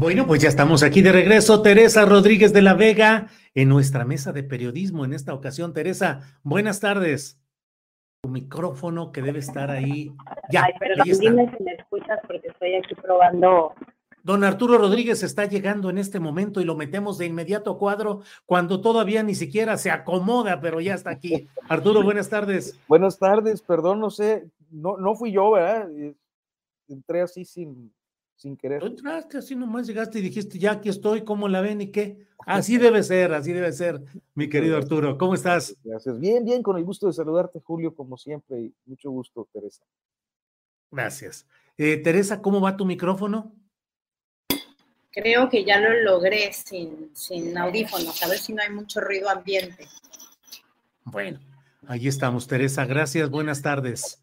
Bueno, pues ya estamos aquí de regreso. Teresa Rodríguez de la Vega en nuestra mesa de periodismo en esta ocasión. Teresa, buenas tardes. Tu micrófono que debe estar ahí. Ya, Ay, pero ahí está. dime si me escuchas porque estoy aquí probando. Don Arturo Rodríguez está llegando en este momento y lo metemos de inmediato a cuadro cuando todavía ni siquiera se acomoda, pero ya está aquí. Arturo, buenas tardes. Buenas tardes, perdón, no sé, no, no fui yo, ¿verdad? Entré así sin, sin querer. Tú entraste así nomás, llegaste y dijiste, ya aquí estoy, ¿cómo la ven y qué? Así debe ser, así debe ser, mi querido Arturo. ¿Cómo estás? Gracias. Bien, bien, con el gusto de saludarte, Julio, como siempre, y mucho gusto, Teresa. Gracias. Eh, Teresa, ¿cómo va tu micrófono? Creo que ya lo logré sin, sin audífonos, a ver si no hay mucho ruido ambiente. Bueno, ahí estamos, Teresa. Gracias, buenas tardes.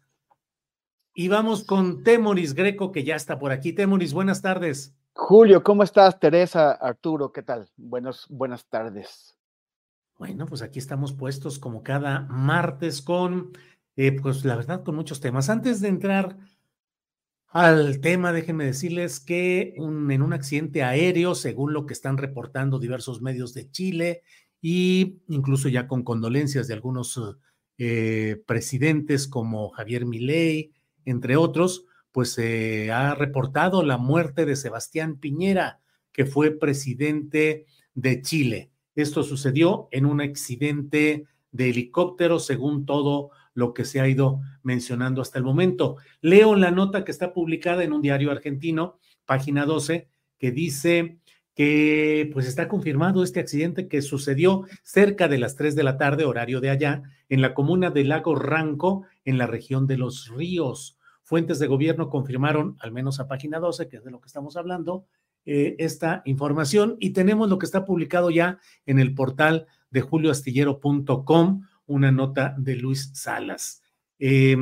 Y vamos con Temoris Greco, que ya está por aquí. Temoris, buenas tardes. Julio, ¿cómo estás? Teresa, Arturo, ¿qué tal? Buenos, buenas tardes. Bueno, pues aquí estamos puestos como cada martes con, eh, pues la verdad, con muchos temas. Antes de entrar al tema, déjenme decirles que un- en un accidente aéreo, según lo que están reportando diversos medios de Chile, y incluso ya con condolencias de algunos eh, presidentes como Javier Milei, entre otros, pues se ha reportado la muerte de Sebastián Piñera, que fue presidente de Chile. Esto sucedió en un accidente de helicóptero, según todo lo que se ha ido mencionando hasta el momento. Leo la nota que está publicada en un diario argentino, página 12, que dice que pues está confirmado este accidente que sucedió cerca de las 3 de la tarde, horario de allá, en la comuna de Lago Ranco, en la región de los ríos. Fuentes de gobierno confirmaron, al menos a página 12, que es de lo que estamos hablando, eh, esta información y tenemos lo que está publicado ya en el portal de julioastillero.com, una nota de Luis Salas. Eh,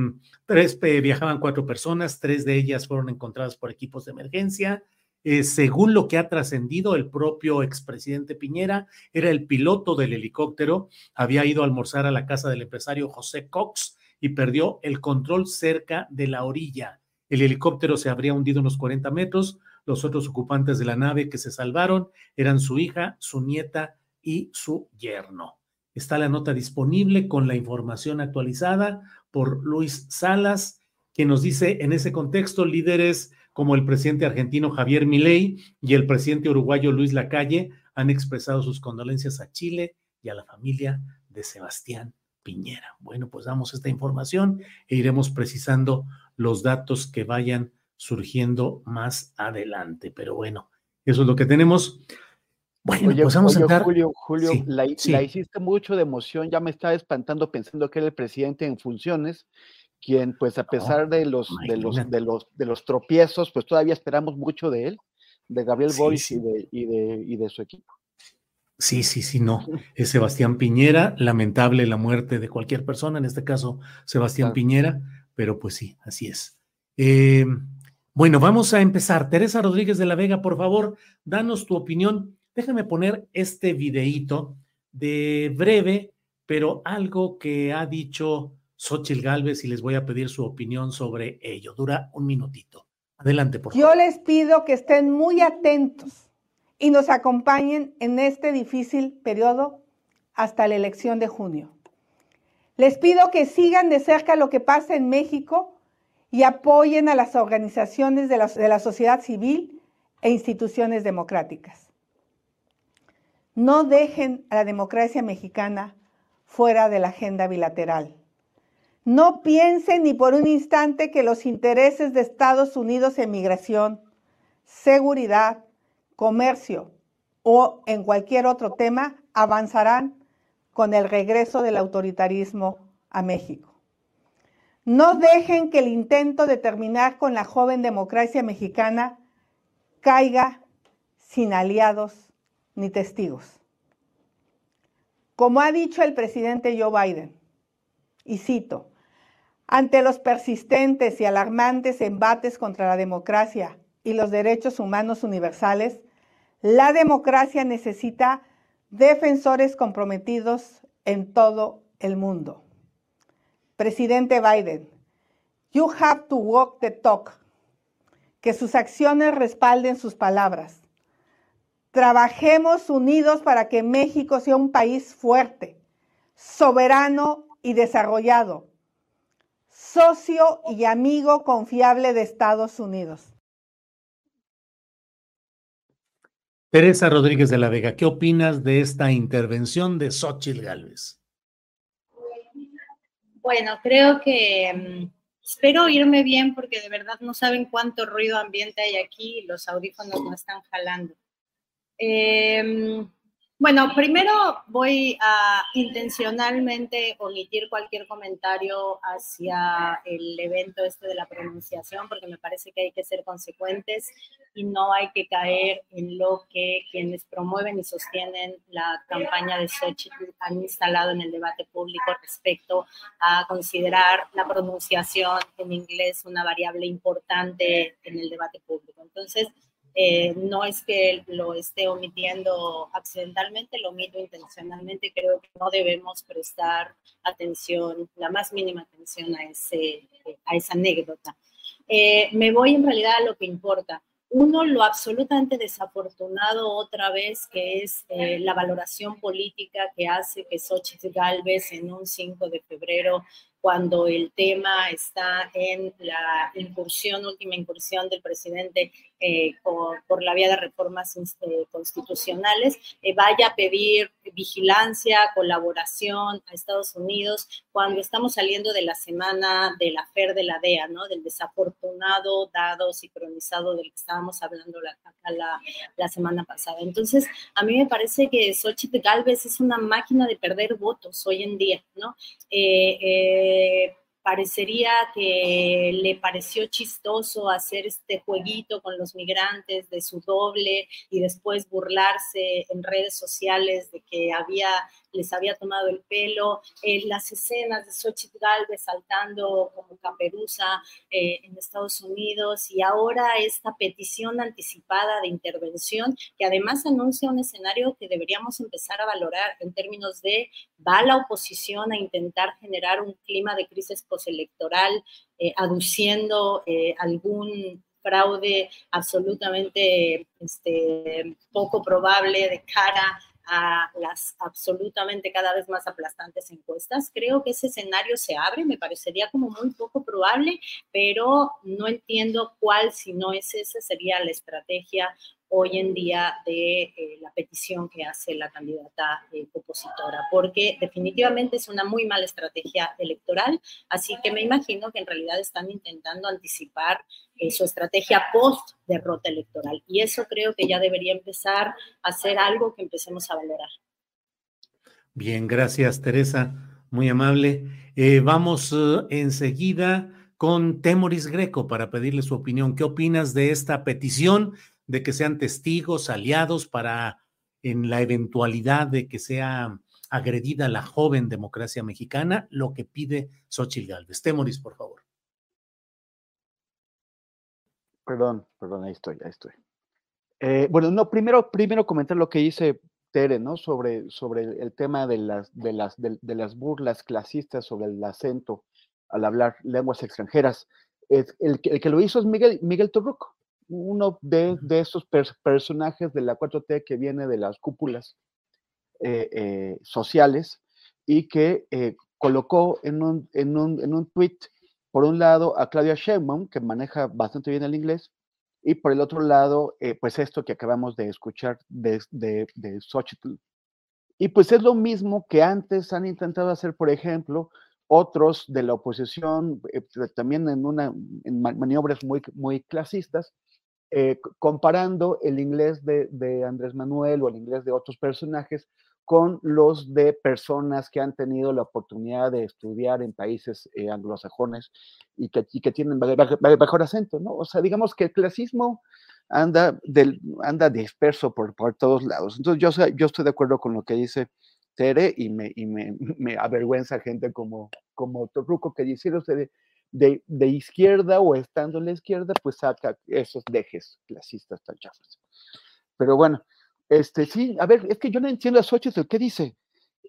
tres viajaban cuatro personas, tres de ellas fueron encontradas por equipos de emergencia. Eh, según lo que ha trascendido, el propio expresidente Piñera era el piloto del helicóptero, había ido a almorzar a la casa del empresario José Cox y perdió el control cerca de la orilla. El helicóptero se habría hundido unos 40 metros. Los otros ocupantes de la nave que se salvaron eran su hija, su nieta y su yerno. Está la nota disponible con la información actualizada por Luis Salas, que nos dice en ese contexto líderes como el presidente argentino Javier Milei y el presidente uruguayo Luis Lacalle han expresado sus condolencias a Chile y a la familia de Sebastián Piñera. Bueno, pues damos esta información e iremos precisando los datos que vayan surgiendo más adelante. Pero bueno, eso es lo que tenemos. Bueno, Oye, pues vamos oye, a entrar. Julio, Julio, Sí, la, sí. la hiciste mucho de emoción, ya me estaba espantando pensando que era el presidente en funciones, quien pues a pesar de los, de los, de los, de los tropiezos, pues todavía esperamos mucho de él, de Gabriel sí. Y, de, y, de, y de su equipo. Sí, sí, sí, no. Es Sebastián Piñera, lamentable la muerte de cualquier persona, en este caso Sebastián Claro. Piñera, pero pues sí, así es. Eh, bueno, vamos a empezar. Teresa Rodríguez de la Vega, por favor, danos tu opinión. Déjame poner este videíto de breve pero algo que ha dicho Xochitl Galvez y les voy a pedir su opinión sobre ello. Dura un minutito. Adelante, por favor. Yo les pido que estén muy atentos y nos acompañen en este difícil periodo hasta la elección de junio. Les pido que sigan de cerca lo que pasa en México y apoyen a las organizaciones de la, de la sociedad civil e instituciones democráticas. No dejen a la democracia mexicana fuera de la agenda bilateral. No piensen ni por un instante que los intereses de Estados Unidos en migración, seguridad, comercio o en cualquier otro tema avanzarán con el regreso del autoritarismo a México. No dejen que el intento de terminar con la joven democracia mexicana caiga sin aliados ni testigos. Como ha dicho el presidente Joe Biden, y cito, ante los persistentes y alarmantes embates contra la democracia y los derechos humanos universales, la democracia necesita defensores comprometidos en todo el mundo. Presidente Biden, you have to walk the talk. Que sus acciones respalden sus palabras. Trabajemos unidos para que México sea un país fuerte, soberano y desarrollado, socio y amigo confiable de Estados Unidos. Teresa Rodríguez de la Vega, ¿qué opinas de esta intervención de Xochitl Gálvez? Bueno, creo que mm, espero irme bien porque de verdad no saben cuánto ruido ambiente hay aquí y los audífonos no están jalando. Em, bueno, primero voy a intencionalmente omitir cualquier comentario hacia el evento este de la pronunciación, porque me parece que hay que ser consecuentes y no hay que caer en lo que quienes promueven y sostienen la campaña de Xochitl han instalado en el debate público respecto a considerar la pronunciación en inglés una variable importante en el debate público. Entonces, eh, no es que lo esté omitiendo accidentalmente, lo omito intencionalmente. Creo que no debemos prestar atención, la más mínima atención a, ese, a esa anécdota. Eh, me voy en realidad a lo que importa. Uno, lo absolutamente desafortunado otra vez, que es eh, la valoración política que hace que Xochitl Galvez en un 5 de febrero cuando el tema está en la incursión, última incursión del presidente eh, por, la vía de reformas eh, constitucionales, eh, vaya a pedir vigilancia, colaboración a Estados Unidos cuando estamos saliendo de la semana de la FER de la DEA, ¿no? Del desafortunado dado sincronizado del que estábamos hablando la, acá la, semana pasada. Entonces, a mí me parece que Xochitl Galvez es una máquina de perder votos hoy en día, ¿no? Parecería que le pareció chistoso hacer este jueguito con los migrantes de su doble y después burlarse en redes sociales de que había les había tomado el pelo, eh, las escenas de Xochitl Galvez saltando como caperuza eh, en Estados Unidos y ahora esta petición anticipada de intervención que además anuncia un escenario que deberíamos empezar a valorar en términos de va la oposición a intentar generar un clima de crisis postelectoral eh, aduciendo algún fraude absolutamente este, poco probable de cara a las absolutamente cada vez más aplastantes encuestas. Creo que ese escenario se abre, me parecería como muy poco probable, pero no entiendo cuál, si no es esa, sería la estrategia hoy en día de eh, la petición que hace la candidata eh, opositora, porque definitivamente es una muy mala estrategia electoral, así que me imagino que en realidad están intentando anticipar eh, su estrategia post derrota electoral y eso creo que ya debería empezar a ser algo que empecemos a valorar. Bien, gracias Teresa, muy amable. vamos enseguida con Temoris Greco para pedirle su opinión. ¿Qué opinas de esta petición? De que sean testigos, aliados para en la eventualidad de que sea agredida la joven democracia mexicana, lo que pide Xochitl Galvez. Temoris, por favor. Perdón, perdón, ahí estoy, ahí estoy. Eh, bueno, no, primero, primero comentar lo que dice Tere, ¿no? Sobre, sobre el tema de las, de, las, de, las burlas clasistas sobre el acento al hablar lenguas extranjeras. El, el, que lo hizo es Miguel, Miguel Torruco, uno de, de esos personajes de la 4T que viene de las cúpulas eh, eh, sociales y que eh, colocó en un, en, un, en un tweet, por un lado, a Claudia Sheinbaum, que maneja bastante bien el inglés, y por el otro lado, pues esto que acabamos de escuchar de, de, de Xochitl. Y pues es lo mismo que antes han intentado hacer, por ejemplo, otros de la oposición, también en, una, en maniobras muy, muy clasistas, eh, comparando el inglés de, Andrés Manuel o el inglés de otros personajes con los de personas que han tenido la oportunidad de estudiar en países eh, anglosajones y que, tienen mejor acento, ¿no? O sea, digamos que el clasismo anda, disperso por, todos lados. Entonces, yo, estoy de acuerdo con lo que dice Tere y me, y me avergüenza gente como, como Torruco que dice, usted de, de, izquierda o estando en la izquierda, pues saca esos dejes clasistas tan chafas. Pero bueno, este sí, a ver, es que yo no entiendo a Xochitl, ¿qué dice?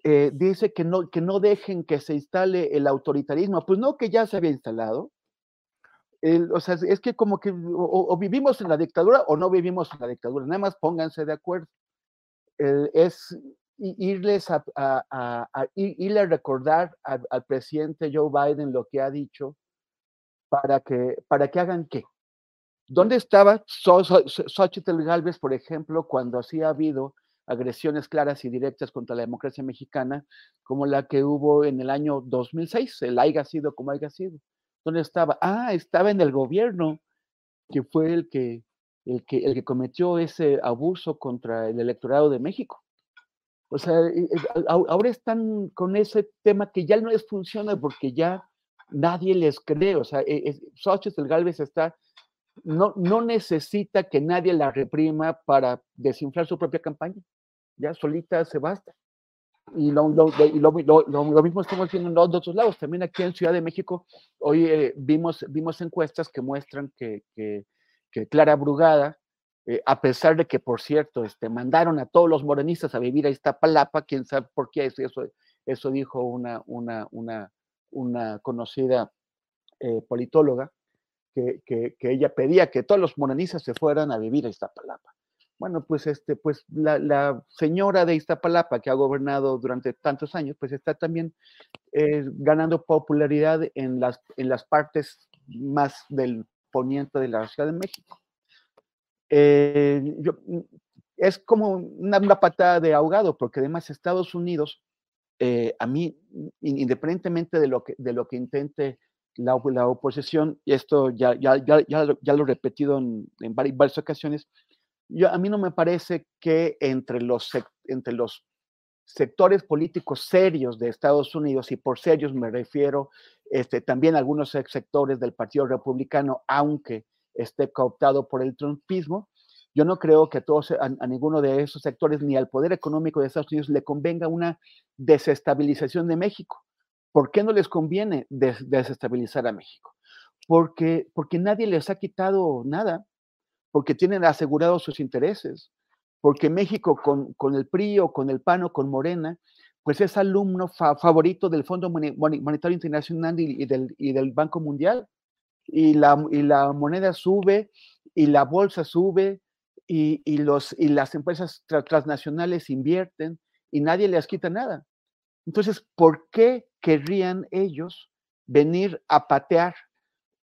Eh, dice que no, que no dejen que se instale el autoritarismo. Pues no, que ya se había instalado. o sea, es que como que o, vivimos en la dictadura o no vivimos en la dictadura, nada más pónganse de acuerdo. es irles a, a, a, irle a recordar al presidente Joe Biden lo que ha dicho para que, para que hagan qué. ¿Dónde estaba Xochitl Galvez, por ejemplo, cuando así ha habido agresiones claras y directas contra la democracia mexicana, como la que hubo en el año 2006, el haya sido como haya sido? ¿Dónde estaba? Ah, estaba en el gobierno, que fue el que, el que, el que cometió ese abuso contra el electorado de México. O sea, e, e, ahora están con ese tema que ya no les funciona porque ya nadie les cree, o sea, e, Xochitl Galvez está, no, no necesita que nadie la reprima para desinflar su propia campaña, ya solita se basta. Y lo, lo, lo, mismo estamos viendo en los otros lados, también aquí en Ciudad de México, hoy eh, vimos, vimos encuestas que muestran que, que, Clara Brugada, eh, a pesar de que, por cierto, este, mandaron a todos los morenistas a vivir a Iztapalapa, quién sabe por qué, eso, eso dijo una, una, una, una conocida eh, politóloga, que, que, ella pedía que todos los morenistas se fueran a vivir a Iztapalapa. Bueno, pues, este, pues la, señora de Iztapalapa, que ha gobernado durante tantos años, pues está también eh, ganando popularidad en las, en las partes más del poniente de la Ciudad de México. Eh, es como una, una, patada de ahogado, porque además Estados Unidos eh, a mí, independientemente de lo que, de lo que intente la, la oposición, y esto ya, ya, ya, ya, lo he repetido en, en varias, ocasiones, yo, a mí no me parece que entre los, entre los sectores políticos serios de Estados Unidos, y por serios me refiero este, también a algunos sectores del Partido Republicano, aunque esté cooptado por el trumpismo, yo no creo que a, todos, a, ninguno de esos sectores ni al poder económico de Estados Unidos le convenga una desestabilización de México. ¿Por qué no les conviene desestabilizar a México? Porque, porque nadie les ha quitado nada, porque tienen asegurados sus intereses, porque México con, con el PRI o con el PAN o con Morena, pues es alumno favorito del Fondo Monetario Internacional y, del, y del Banco Mundial. Y la, y la moneda sube y la bolsa sube y, los, y las empresas transnacionales invierten y nadie les quita nada. Entonces, ¿por qué querrían ellos venir a patear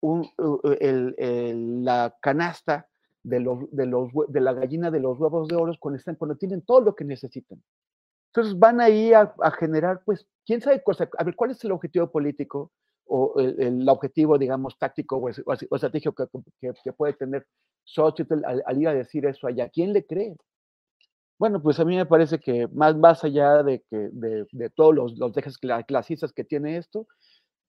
la canasta de, los, de, los, de la gallina de los huevos de oro cuando, están, cuando tienen todo lo que necesitan? Entonces van ahí a, a generar, pues, quién sabe, cosa, a ver, ¿cuál es el objetivo político o el, objetivo, digamos, táctico o, estratégico que, que, puede tener Xochitl al, ir a decir eso allá. ¿Quién le cree? Bueno, pues a mí me parece que más, más allá de, que, de, de todos los, los dejes clasistas que tiene esto,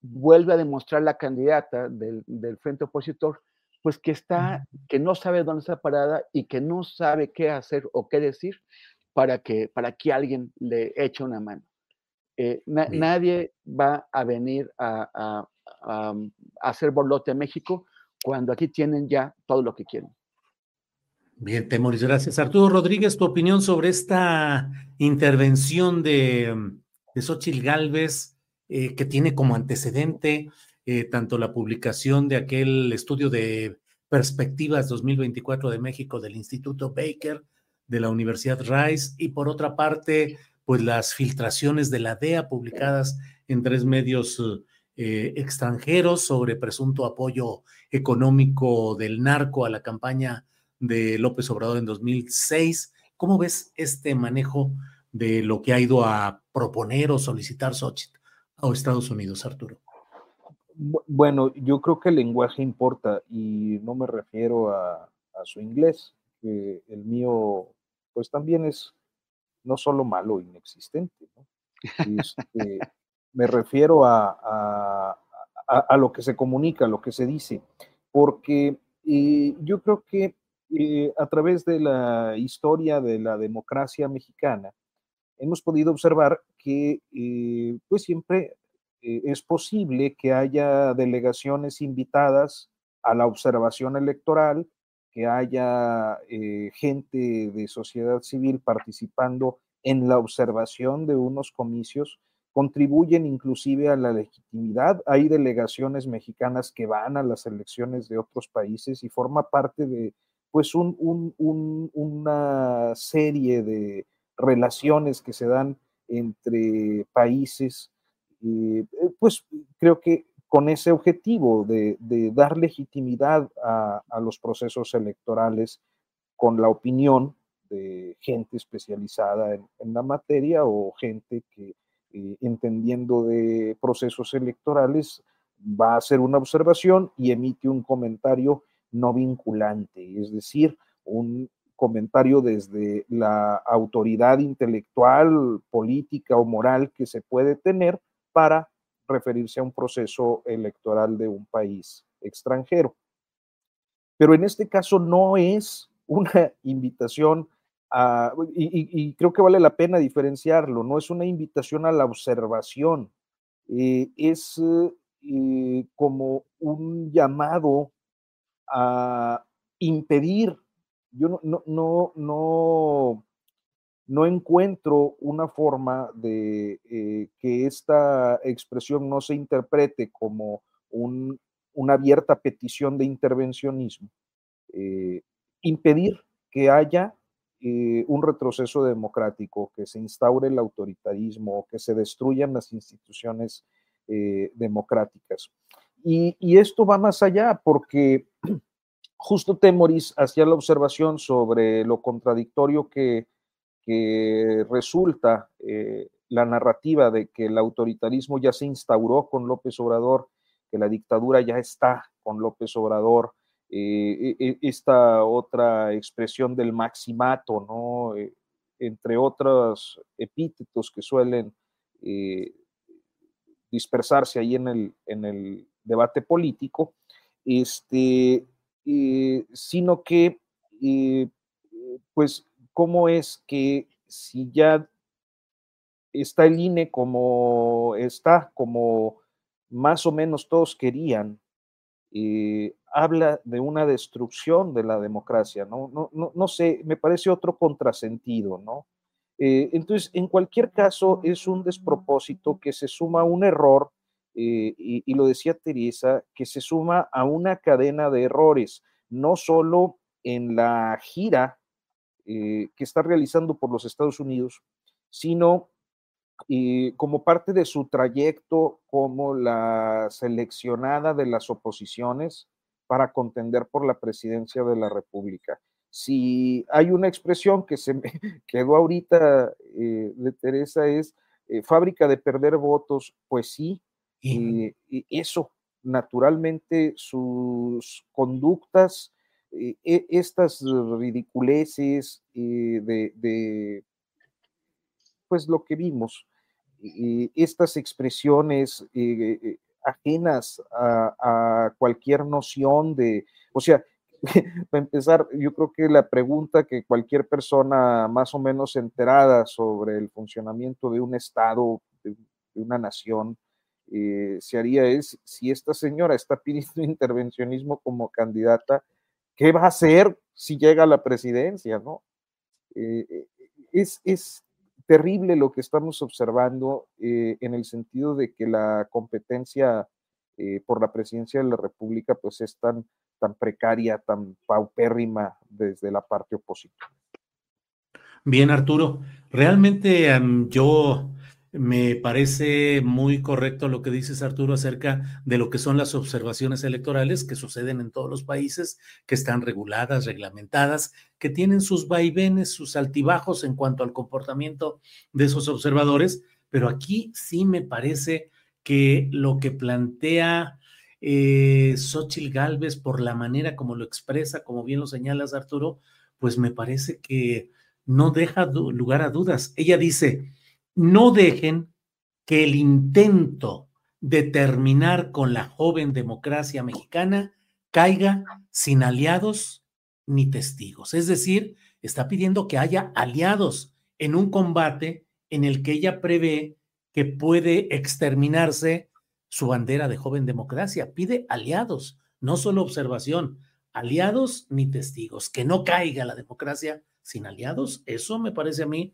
vuelve a demostrar la candidata del, del, frente opositor, pues que está, que no sabe dónde está parada y que no sabe qué hacer o qué decir para que, para que alguien le eche una mano. Eh, nadie va a venir a, a, a, a hacer borlote a México cuando aquí tienen ya todo lo que quieren. Bien, Temoris, gracias. Arturo Rodríguez, tu opinión sobre esta intervención de, de Xochitl Galvez, eh, que tiene como antecedente eh, tanto la publicación de aquel estudio de perspectivas 2024 de México del Instituto Baker, de la Universidad Rice, y por otra parte, pues las filtraciones de la DEA publicadas en tres medios eh, extranjeros sobre presunto apoyo económico del narco a la campaña de López Obrador en 2006. ¿Cómo ves este manejo de lo que ha ido a proponer o solicitar Xochitl a Estados Unidos, Arturo? Bueno, yo creo que el lenguaje importa y no me refiero a, su inglés, que el mío pues también es no solo malo, inexistente. Este, me refiero a, a, lo que se comunica, a lo que se dice, porque eh, yo creo que eh, a través de la historia de la democracia mexicana, hemos podido observar que eh, pues siempre es posible que haya delegaciones invitadas a la observación electoral, que haya gente de sociedad civil participando en la observación de unos comicios, contribuyen inclusive a la legitimidad. Hay delegaciones mexicanas que van a las elecciones de otros países y forma parte de pues una serie de relaciones que se dan entre países, eh, pues creo que con ese objetivo de, dar legitimidad a, los procesos electorales con la opinión de gente especializada en, la materia o gente que eh, entendiendo de procesos electorales va a hacer una observación y emite un comentario no vinculante, es decir, un comentario desde la autoridad intelectual, política o moral que se puede tener para referirse a un proceso electoral de un país extranjero. Pero en este caso no es una invitación a, y, creo que vale la pena diferenciarlo, no es una invitación a la observación, eh, es eh, como un llamado a impedir, yo no, no, no, no, no encuentro una forma de eh, que esta expresión no se interprete como un, una abierta petición de intervencionismo, eh, impedir que haya eh, un retroceso democrático, que se instaure el autoritarismo, que se destruyan las instituciones democráticas. Y, esto va más allá porque justo Temoris hacía la observación sobre lo contradictorio que, resulta eh, la narrativa de que el autoritarismo ya se instauró con López Obrador, que la dictadura ya está con López Obrador, eh, e, e, esta otra expresión del maximato, ¿no? Eh, entre otros epítetos que suelen dispersarse ahí en el, en el debate político, este, sino que, pues, ¿cómo es que si ya está el INE como está, como más o menos todos querían, eh, habla de una destrucción de la democracia, ¿no? No, no, no sé, me parece otro contrasentido, ¿no? entonces, en cualquier caso, es un despropósito que se suma a un error eh, y, lo decía Teresa, que se suma a una cadena de errores, no solo en la gira eh, que está realizando por los Estados Unidos, sino eh, como parte de su trayecto como la seleccionada de las oposiciones para contender por la presidencia de la República. Si hay una expresión que se me quedó ahorita de Teresa es fábrica de perder votos, pues sí, y, eso, naturalmente, sus conductas, eh, estas ridiculeces eh, de, pues lo que vimos, estas expresiones eh, ajenas a, cualquier noción de, o sea, para empezar, yo creo que la pregunta que cualquier persona más o menos enterada sobre el funcionamiento de un Estado, de una nación, eh, se haría es si esta señora está pidiendo intervencionismo como candidata, ¿qué va a hacer si llega a la presidencia? ¿no? Eh, es, es, terrible lo que estamos observando en el sentido de que la competencia por la presidencia de la República pues es tan, tan precaria, tan paupérrima desde la parte opositora. Bien, Arturo. Realmente yo me parece muy correcto lo que dices, Arturo, acerca de lo que son las observaciones electorales que suceden en todos los países, que están reguladas, reglamentadas, que tienen sus vaivenes, sus altibajos en cuanto al comportamiento de esos observadores, pero aquí sí me parece que lo que plantea eh, Xochitl Galvez por la manera como lo expresa, como bien lo señalas, Arturo, pues me parece que no deja lugar a dudas. Ella dice, no dejen que el intento de terminar con la joven democracia mexicana caiga sin aliados ni testigos. Es decir, está pidiendo que haya aliados en un combate en el que ella prevé que puede exterminarse su bandera de joven democracia. Pide aliados, no solo observación, aliados ni testigos, que no caiga la democracia sin aliados. Eso me parece a mí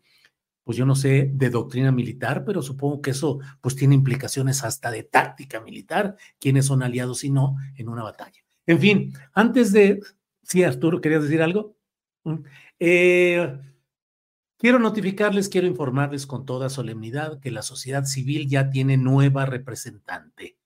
pues yo no sé de doctrina militar, pero supongo que eso pues tiene implicaciones hasta de táctica militar, quiénes son aliados y no en una batalla. En fin, antes de... Sí, Arturo, ¿querías decir algo? Mm, eh, quiero notificarles, quiero informarles con toda solemnidad que la sociedad civil ya tiene nueva representante.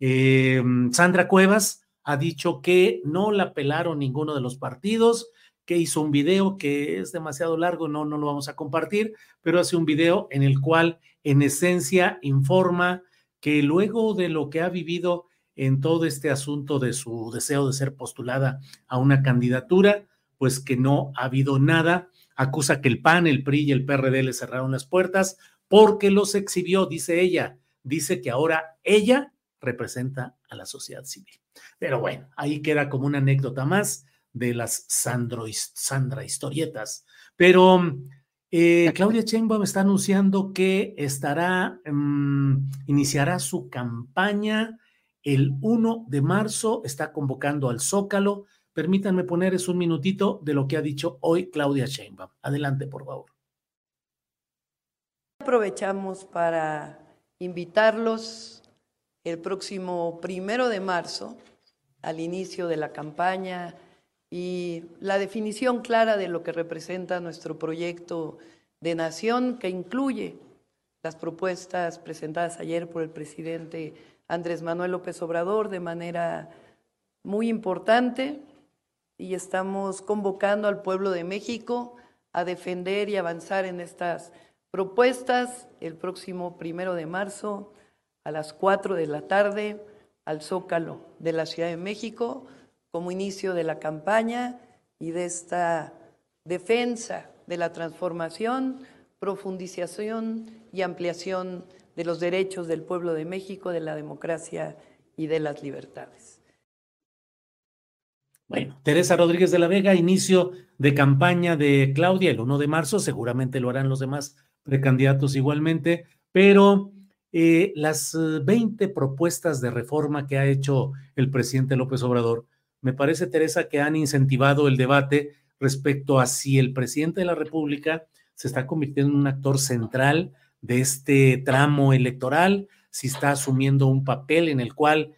Eh, Sandra Cuevas ha dicho que no la pelaron ninguno de los partidos, que hizo un video que es demasiado largo, no, no lo vamos a compartir, pero hace un video en el cual en esencia informa que luego de lo que ha vivido en todo este asunto de su deseo de ser postulada a una candidatura, pues que no ha habido nada, acusa que el PAN, el PRI y el PRD le cerraron las puertas porque los exhibió, dice ella, dice que ahora ella representa a la sociedad civil. Pero bueno, ahí queda como una anécdota más de las Sandro, Sandra historietas. Pero eh, Claudia Sheinbaum está anunciando que estará, mm, iniciará su campaña el 1 de marzo, está convocando al Zócalo. Permítanme poner es un minutito de lo que ha dicho hoy Claudia Sheinbaum. Adelante, por favor. Aprovechamos para invitarlos el próximo primero de marzo al inicio de la campaña y la definición clara de lo que representa nuestro proyecto de nación que incluye las propuestas presentadas ayer por el presidente Andrés Manuel López Obrador de manera muy importante y estamos convocando al pueblo de México a defender y avanzar en estas propuestas el próximo primero de marzo a las cuatro de la tarde al Zócalo de la Ciudad de México como inicio de la campaña y de esta defensa de la transformación, profundización y ampliación de los derechos del pueblo de México, de la democracia y de las libertades. Bueno, Teresa Rodríguez de la Vega, inicio de campaña de Claudia el 1 de marzo, seguramente lo harán los demás precandidatos igualmente, pero eh, las 20 propuestas de reforma que ha hecho el presidente López Obrador me parece, Teresa, que han incentivado el debate respecto a si el presidente de la República se está convirtiendo en un actor central de este tramo electoral, si está asumiendo un papel en el cual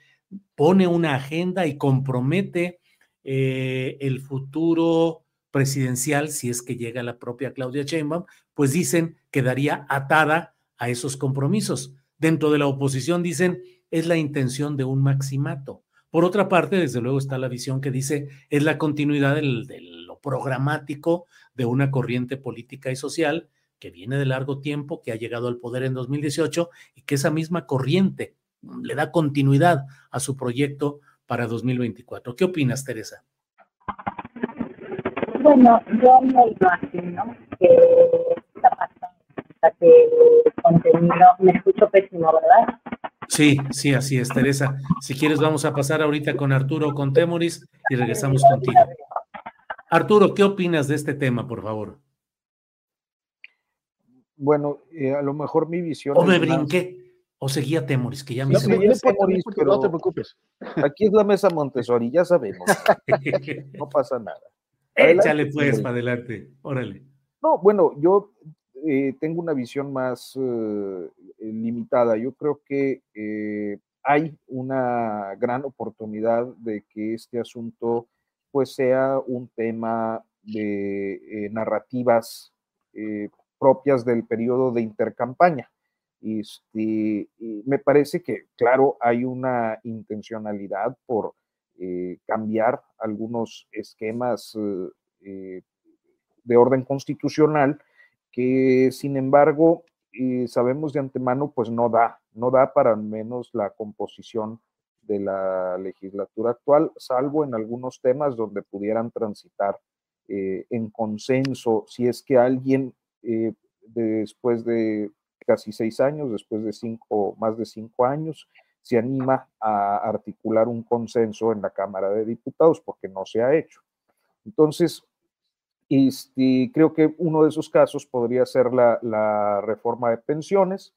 pone una agenda y compromete eh, el futuro presidencial, si es que llega la propia Claudia Sheinbaum, pues dicen quedaría atada a esos compromisos. Dentro de la oposición dicen es la intención de un maximato. Por otra parte, desde luego está la visión que dice es la continuidad de lo programático de una corriente política y social que viene de largo tiempo, que ha llegado al poder en 2018 y que esa misma corriente le da continuidad a su proyecto para 2024. ¿Qué opinas, Teresa? Bueno, yo me imagino que esta parte de contenido, me escucho pésimo, ¿verdad? Sí, sí, así es, Teresa. Si quieres, vamos a pasar ahorita con Arturo con Temoris y regresamos contigo. Arturo, ¿qué opinas de este tema, por favor? Bueno, eh, a lo mejor mi visión. O me brinqué. ¿O seguía Temoris? Que ya me No, hice me Temoris, no pero te preocupes. aquí es la mesa Montessori, ya sabemos. No pasa nada. Adelante, Échale pues, Miguel. para adelante. Órale. No, bueno, yo eh, tengo una visión más eh, limitada. Yo creo que eh, hay una gran oportunidad de que este asunto pues sea un tema de narrativas propias del periodo de intercampaña. Este, me parece que, claro, hay una intencionalidad por cambiar algunos esquemas de orden constitucional que, sin embargo, eh, sabemos de antemano, pues no da, no da para al menos la composición de la legislatura actual, salvo en algunos temas donde pudieran transitar eh, en consenso, si es que alguien eh, después de casi seis años, después de cinco, más de cinco años, se anima a articular un consenso en la Cámara de Diputados, porque no se ha hecho. Entonces, este, creo que uno de esos casos podría ser la, la reforma de pensiones.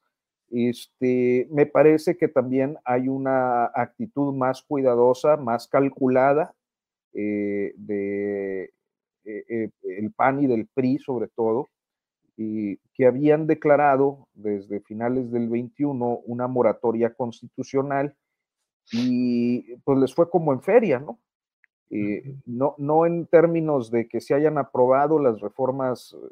Este, me parece que también hay una actitud más cuidadosa, más calculada eh, de eh, eh, el PAN y del PRI sobre todo, y que habían declarado desde finales del 21 una moratoria constitucional y pues les fue como en feria, ¿no? Eh, no, no en términos de que se hayan aprobado las reformas eh,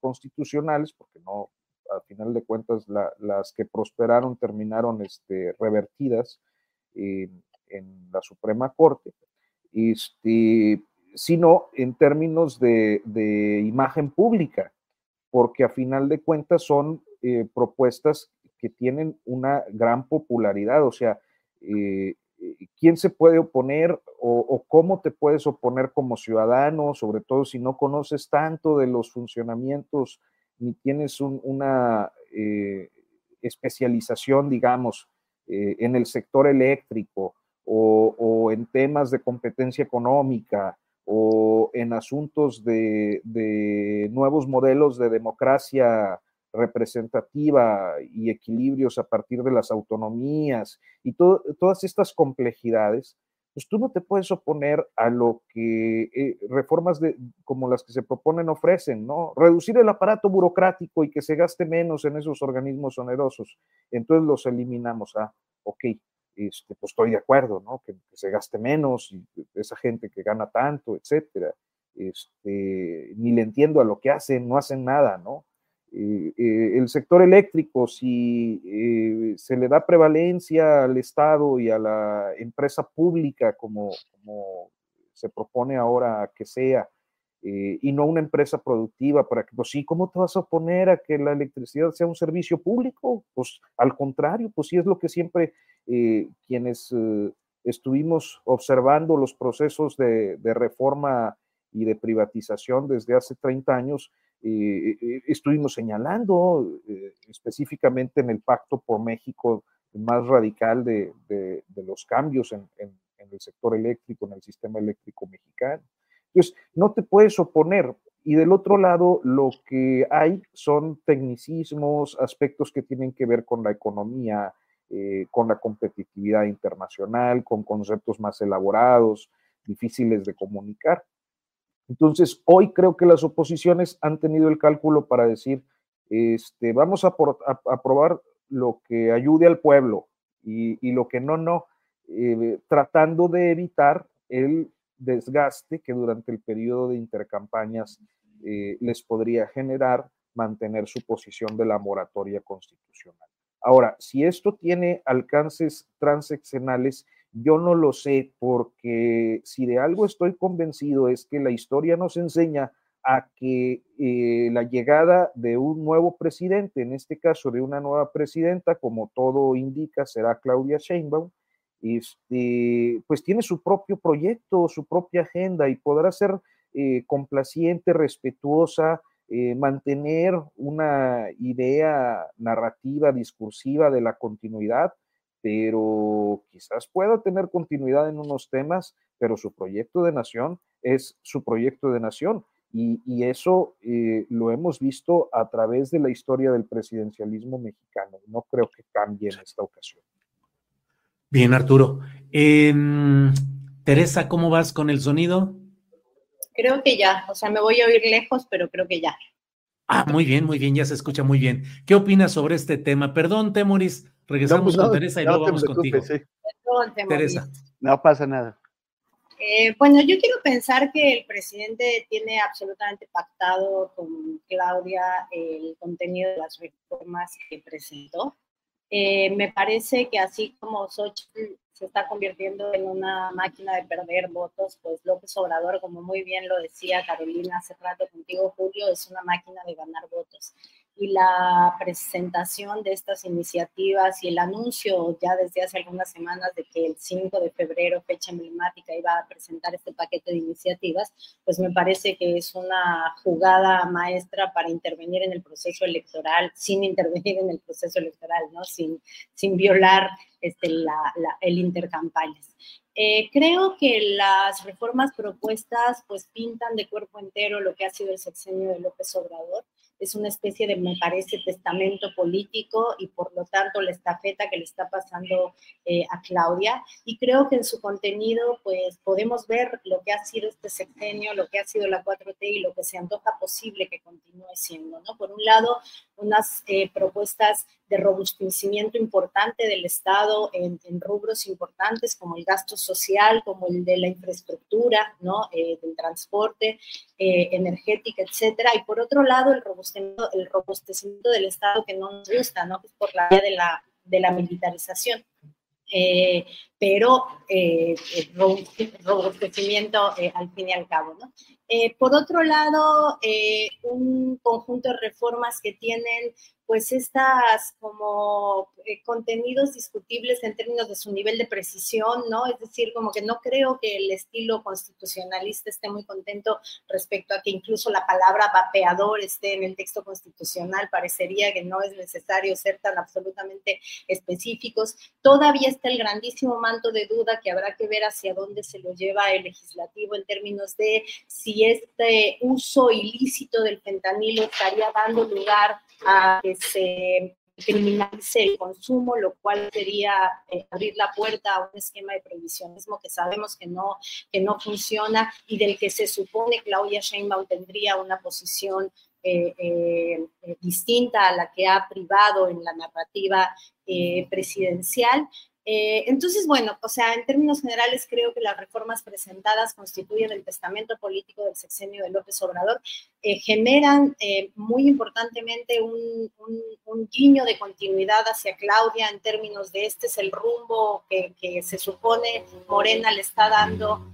constitucionales, porque no, al final de cuentas la- las que prosperaron terminaron este, revertidas eh, en la Suprema Corte, este, sino en términos de, de imagen pública, porque a final de cuentas son eh, propuestas que tienen una gran popularidad, o sea, eh, quién se puede oponer o, cómo te puedes oponer como ciudadano, sobre todo si no conoces tanto de los funcionamientos ni tienes un- una eh, especialización, digamos, eh, en el sector eléctrico o, en temas de competencia económica o en asuntos de nuevos modelos de democracia representativa y equilibrios a partir de las autonomías y to- todas estas complejidades, pues tú no te puedes oponer a lo que eh, reformas de, como las que se proponen ofrecen, ¿no? Reducir el aparato burocrático y que se gaste menos en esos organismos onerosos. Entonces los eliminamos. Ah, ok, este, pues estoy de acuerdo, ¿no? Que, que se gaste menos y esa gente que gana tanto, etcétera. Este, ni le entiendo a lo que hacen, no hacen nada, ¿no? Eh, eh, el sector eléctrico, si eh, se le da prevalencia al Estado y a la empresa pública como, se propone ahora que sea, y no una empresa productiva para que, pues sí, ¿cómo te vas a oponer a que la electricidad sea un servicio público? Pues al contrario, pues sí es lo que siempre quienes estuvimos observando los procesos de, de reforma y de privatización desde hace 30 años, estuvimos señalando eh, específicamente en el Pacto por México más radical de, de- de los cambios en, en- en el sector eléctrico, en el sistema eléctrico mexicano. Entonces, no te puedes oponer. Y del otro lado, lo que hay son tecnicismos, aspectos que tienen que ver con la economía, eh, con la competitividad internacional, con conceptos más elaborados, difíciles de comunicar. Entonces, hoy creo que las oposiciones han tenido el cálculo para decir, este, vamos a, aprobar lo que ayude al pueblo y, y lo que no, no, eh, tratando de evitar el desgaste que durante el periodo de intercampañas eh, les podría generar mantener su posición de la moratoria constitucional. Ahora, si esto tiene alcances transeccionales, yo no lo sé, porque si de algo estoy convencido es que la historia nos enseña a que eh, la llegada de un nuevo presidente, en este caso de una nueva presidenta, como todo indica, será Claudia Sheinbaum, este, pues tiene su propio proyecto, su propia agenda y podrá ser eh, complaciente, respetuosa, eh, mantener una idea narrativa, discursiva de la continuidad, pero quizás pueda tener continuidad en unos temas, pero su proyecto de nación es su proyecto de nación Y, eso eh, lo hemos visto a través de la historia del presidencialismo mexicano. No creo que cambie en esta ocasión. Bien, Arturo. Em, Teresa, ¿cómo vas con el sonido? Creo que ya, o sea, me voy a oír lejos, pero creo que ya. Ah, muy bien, muy bien, ya se escucha muy bien. ¿Qué opinas sobre este tema? Perdón, Temoris, regresamos pues con Teresa y luego vamos contigo. Perdón, Teresa. No pasa nada. Eh, bueno, yo quiero pensar que el presidente tiene absolutamente pactado con Claudia el contenido de las reformas que presentó. Eh, me parece que así como Xochitl se está convirtiendo en una máquina de perder votos, pues López Obrador, como muy bien lo decía Carolina hace rato contigo, Julio, es una máquina de ganar votos y la presentación de estas iniciativas y el anuncio ya desde hace algunas semanas de que el 5 de febrero, fecha emblemática, iba a presentar este paquete de iniciativas, pues me parece que es una jugada maestra para intervenir en el proceso electoral, sin intervenir en el proceso electoral, ¿no? Sin, sin violar este, la, el intercampañas. Eh, creo que las reformas propuestas pues pintan de cuerpo entero lo que ha sido el sexenio de López Obrador es una especie de, me parece, testamento político y por lo tanto la estafeta que le está pasando eh, a Claudia. Y creo que en su contenido, pues podemos ver lo que ha sido este sexenio, lo que ha sido la 4T y lo que se antoja posible que continúe siendo, ¿no? Por un lado, unas eh, propuestas de robustecimiento importante del Estado en, rubros importantes como el gasto social, como el de la infraestructura, ¿no? Eh, del transporte, eh, energética, etcétera. Y por otro lado, el robustecimiento, el robustecimiento del Estado que no nos gusta, ¿no? Por la vía de la, de la militarización. Eh, pero eh, robustecimiento al fin y al cabo. ¿no? por otro lado, un conjunto de reformas que tienen pues estas como eh, contenidos discutibles en términos de su nivel de precisión, ¿no? Es decir, como que no creo que el estilo constitucionalista esté muy contento respecto a que incluso la palabra vapeador esté en el texto constitucional, parecería que no es necesario ser tan absolutamente específicos. Todavía está el grandísimo manto de duda que habrá que ver hacia dónde se lo lleva el legislativo en términos de si este uso ilícito del fentanilo estaría dando lugar a que se criminalice el consumo, lo cual sería eh, abrir la puerta a un esquema de prohibicionismo que sabemos que no, que no funciona y del que se supone Claudia Sheinbaum tendría una posición eh, eh, distinta a la que ha privado en la narrativa presidencial. Eh, entonces, bueno, o sea, en términos generales creo que las reformas presentadas constituyen el testamento político del sexenio de López Obrador, eh, generan eh, muy importantemente un, guiño de continuidad hacia Claudia en términos de este es el rumbo que, que se supone Morena le está dando.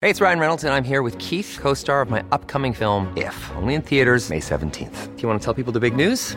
Hey, it's Ryan Reynolds and I'm here with Keith, co-star of my upcoming film If, only in theaters May 17th. Do you want to tell people the big news?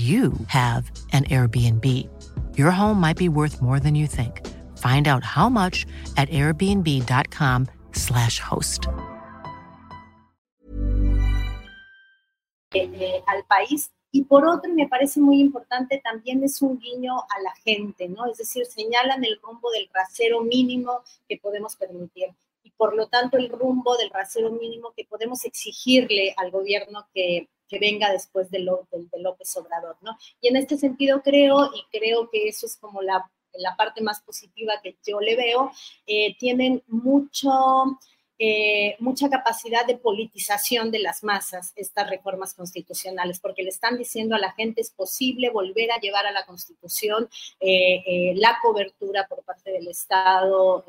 you have an Airbnb. Your home might be worth more than you think. Find out how much at airbnb.com/slash host. Eh, al país. Y por otro, me parece muy importante, también es un guiño a la gente, ¿no? Es decir, señalan el rumbo del rasero mínimo que podemos permitir y por lo tanto el rumbo del rasero mínimo que podemos exigirle al gobierno que que venga después de, López Obrador, ¿no? Y en este sentido creo, y creo que eso es como la, parte más positiva que yo le veo, eh, tienen mucho eh, mucha capacidad de politización de las masas estas reformas constitucionales, porque le están diciendo a la gente es posible volver a llevar a la Constitución eh, la cobertura por parte del Estado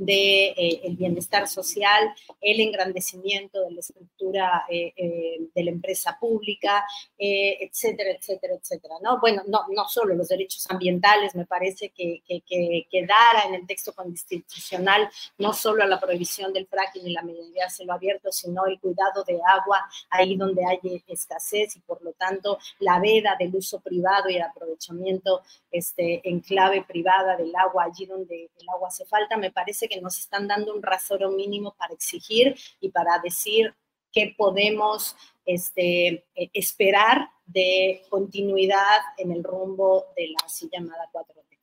de eh, el bienestar social, el engrandecimiento de la estructura eh, eh, de la empresa pública, etcétera, etcétera, etcétera. ¿no? Bueno, no, no solo los derechos ambientales, me parece que, que, que quedara en el texto constitucional no solo la prohibición del fracking y la minería cielo abierto, sino el cuidado de agua ahí donde hay escasez y por lo tanto la veda del uso privado y el aprovechamiento este, en clave privada del agua allí donde el agua hace falta, me parece que nos están dando un rasero mínimo para exigir y para decir qué podemos este, eh, esperar de continuidad en el rumbo de la así llamada 4T.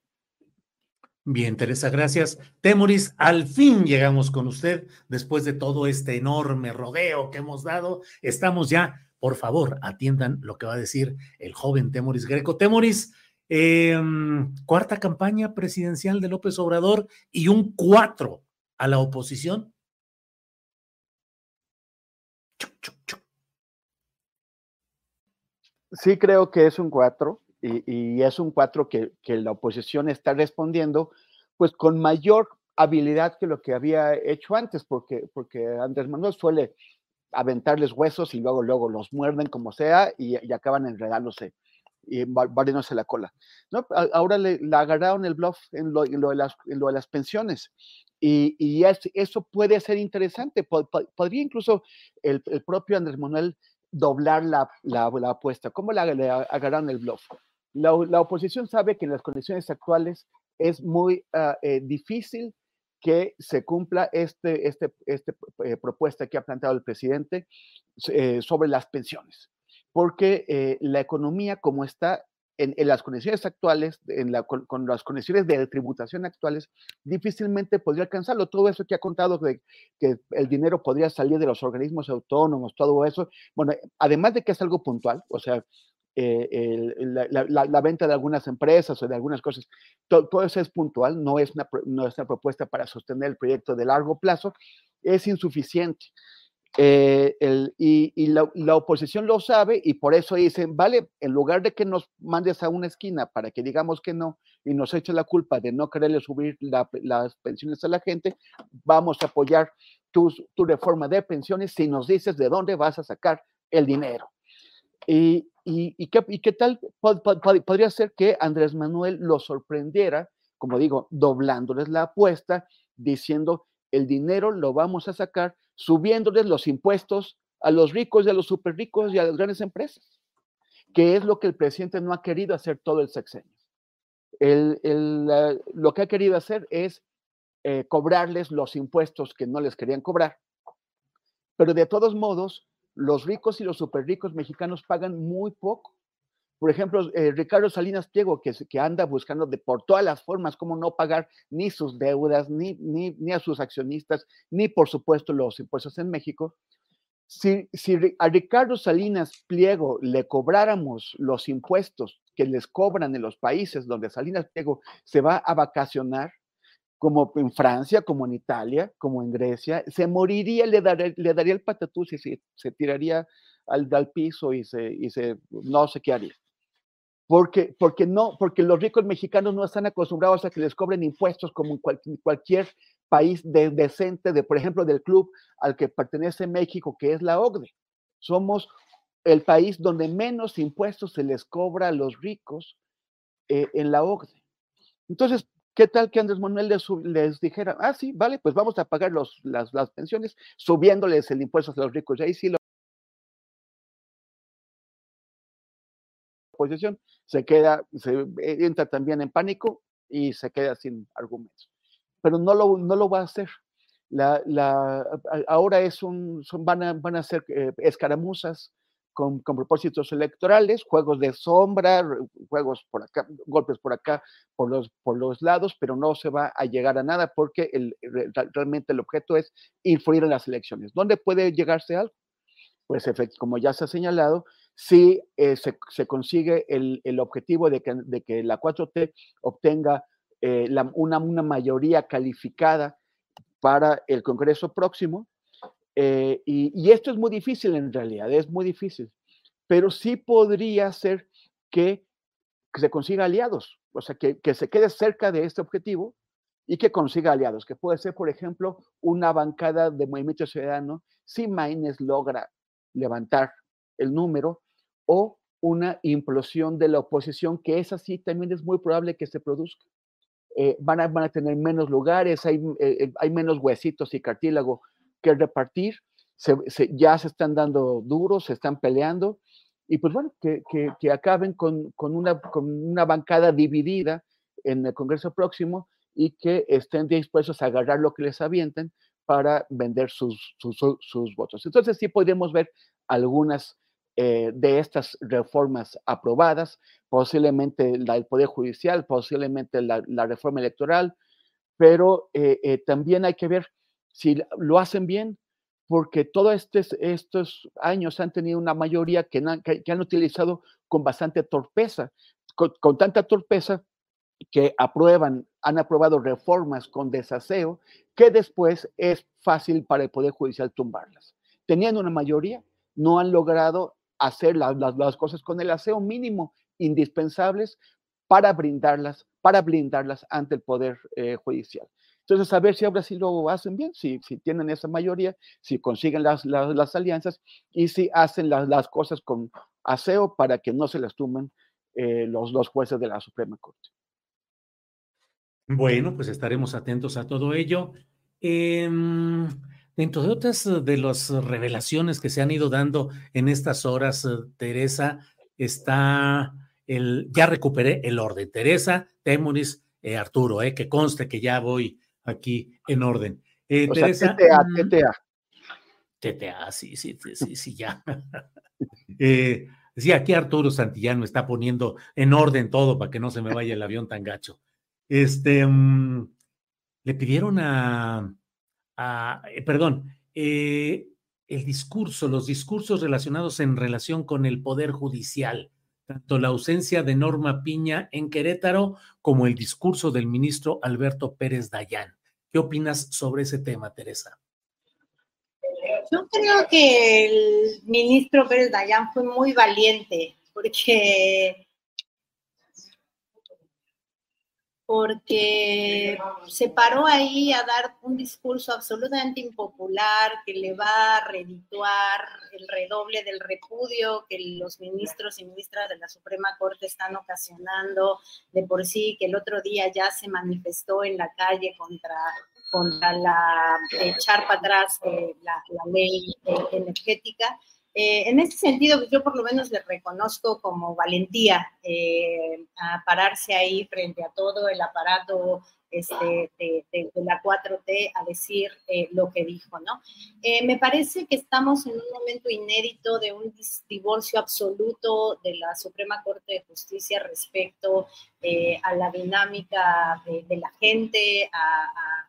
Bien, Teresa, gracias. Temoris, al fin llegamos con usted después de todo este enorme rodeo que hemos dado. Estamos ya, por favor, atiendan lo que va a decir el joven Temoris Greco. Temoris, Em, cuarta campaña presidencial de López Obrador y un cuatro a la oposición. Sí, creo que es un cuatro y, es un cuatro que, la oposición está respondiendo pues con mayor habilidad que lo que había hecho antes, porque, porque Andrés Manuel suele aventarles huesos y luego, luego los muerden como sea y, y acaban enredándose y barriéndose la cola. ¿no? Ahora le, agarraron el bluff en lo, de, las, lo de las pensiones. Y, y eso puede ser interesante. podría incluso el, el, propio Andrés Manuel doblar la, la, la apuesta. ¿Cómo le, agarraron el bluff? La, la, oposición sabe que en las condiciones actuales es muy ah, eh, difícil que se cumpla este, este, este eh, propuesta que ha planteado el presidente eh, sobre las pensiones porque eh, la economía como está en, las condiciones actuales, en la, con, las condiciones de tributación actuales, difícilmente podría alcanzarlo. Todo eso que ha contado de que el dinero podría salir de los organismos autónomos, todo eso, bueno, además de que es algo puntual, o sea, eh, la, venta de algunas empresas o de algunas cosas, todo, eso es puntual, no es, una, no es una propuesta para sostener el proyecto de largo plazo, es insuficiente. Eh, el, y, la, oposición lo sabe y por eso dicen, vale, en lugar de que nos mandes a una esquina para que digamos que no y nos eche la culpa de no quererle subir las pensiones a la gente, vamos a apoyar tu, tu, reforma de pensiones si nos dices de dónde vas a sacar el dinero. Y, y, qué, y qué, tal podría ser que Andrés Manuel lo sorprendiera, como digo, doblándoles la apuesta, diciendo, el dinero lo vamos a sacar subiéndoles los impuestos a los ricos y a los super ricos y a las grandes empresas, que es lo que el presidente no ha querido hacer todo el sexenio. lo que ha querido hacer es eh, cobrarles los impuestos que no les querían cobrar, pero de todos modos, los ricos y los super ricos mexicanos pagan muy poco. Por ejemplo, eh, Ricardo Salinas Pliego, que, anda buscando de por todas las formas cómo no pagar ni sus deudas, ni, ni, ni a sus accionistas, ni por supuesto los impuestos en México. Si, si, a Ricardo Salinas Pliego le cobráramos los impuestos que les cobran en los países donde Salinas Pliego se va a vacacionar, como en Francia, como en Italia, como en Grecia, se moriría, le, le daría el patatús y se, se tiraría al, al, piso y, se, y se, no sé qué haría porque, porque, no, porque los ricos mexicanos no están acostumbrados a que les cobren impuestos como en cualquier país decente, de, por ejemplo, del club al que pertenece México, que es la OCDE. Somos el país donde menos impuestos se les cobra a los ricos eh, en la OCDE. Entonces, ¿qué tal que Andrés Manuel les, dijera, ah, sí, vale, pues vamos a pagar las, las pensiones subiéndoles el impuesto a los ricos? Y ahí sí lo oposición se queda, se eh, entra también en pánico y se queda sin argumentos. Pero no lo, no lo va a hacer. La, la, ahora es un, van, a, van a ser eh, escaramuzas con, con, propósitos electorales, juegos de sombra, juegos por acá, golpes por acá, por los, por los lados, pero no se va a llegar a nada porque realmente el objeto es influir en las elecciones. ¿Dónde puede llegarse algo? Pues como ya se ha señalado, si eh, se, consigue el, objetivo de que, de que, la 4T obtenga eh, una, una, mayoría calificada para el Congreso próximo. Eh, y, esto es muy difícil en realidad, es muy difícil, pero sí podría ser que, se consiga aliados, o sea, que, que, se quede cerca de este objetivo y que consiga aliados, que puede ser, por ejemplo, una bancada de movimiento ciudadano si Maines logra levantar el número o una implosión de la oposición, que es así, también es muy probable que se produzca. Eh, van, a, van, a, tener menos lugares, hay, eh, eh, hay, menos huesitos y cartílago que repartir, ya se están dando duros, se están peleando, y pues bueno, que, que, que acaben con, con, una, con una bancada dividida en el Congreso próximo y que estén dispuestos a agarrar lo que les avienten para vender sus, sus, sus votos. Entonces sí podemos ver algunas eh, de estas reformas aprobadas, posiblemente la del Poder Judicial, posiblemente la, reforma electoral, pero eh, eh, también hay que ver si lo hacen bien, porque todos estos, estos años han tenido una mayoría que, que, han utilizado con bastante torpeza, con, tanta torpeza que aprueban, han aprobado reformas con desaseo, que después es fácil para el Poder Judicial tumbarlas. Teniendo una mayoría, no han logrado hacer las, las, cosas con el aseo mínimo indispensables para brindarlas, para blindarlas ante el Poder eh, Judicial. Entonces, a ver si ahora sí lo hacen bien, si, si tienen esa mayoría, si consiguen las, las, alianzas y si hacen las, cosas con aseo para que no se las tumben eh, los, los jueces de la Suprema Corte. Bueno, pues estaremos atentos a todo ello. Eh, Dentro de otras eh, de las revelaciones que se han ido dando en estas horas, eh, Teresa, está el, ya recuperé el orden. Teresa, Temuris, eh, Arturo, eh, que conste que ya voy aquí en orden. Eh, Teresa, TTA, TTA. TTA, sí, sí, sí, sí, ya. eh, sí, aquí Arturo Santillano está poniendo en orden todo para que no se me vaya el avión tan gacho. Este, um, le pidieron a eh, perdón, eh, el discurso, los discursos relacionados en relación con el Poder Judicial, tanto la ausencia de Norma Piña en Querétaro como el discurso del ministro Alberto Pérez Dayán. ¿Qué opinas sobre ese tema, Teresa? Yo creo que el ministro Pérez Dayán fue muy valiente porque porque se paró ahí a dar un discurso absolutamente impopular que le va a redituar el redoble del repudio que los ministros y ministras de la Suprema Corte están ocasionando de por sí, que el otro día ya se manifestó en la calle contra contra la echar para atrás eh, la, ley eh, energética eh, en ese sentido, pues, yo por lo menos le reconozco como valentía eh, a pararse ahí frente a todo el aparato este, de, la 4T a decir eh, lo que dijo, ¿no? me parece que estamos en un momento inédito de un divorcio absoluto de la Suprema Corte de Justicia respecto a la dinámica de, la gente, a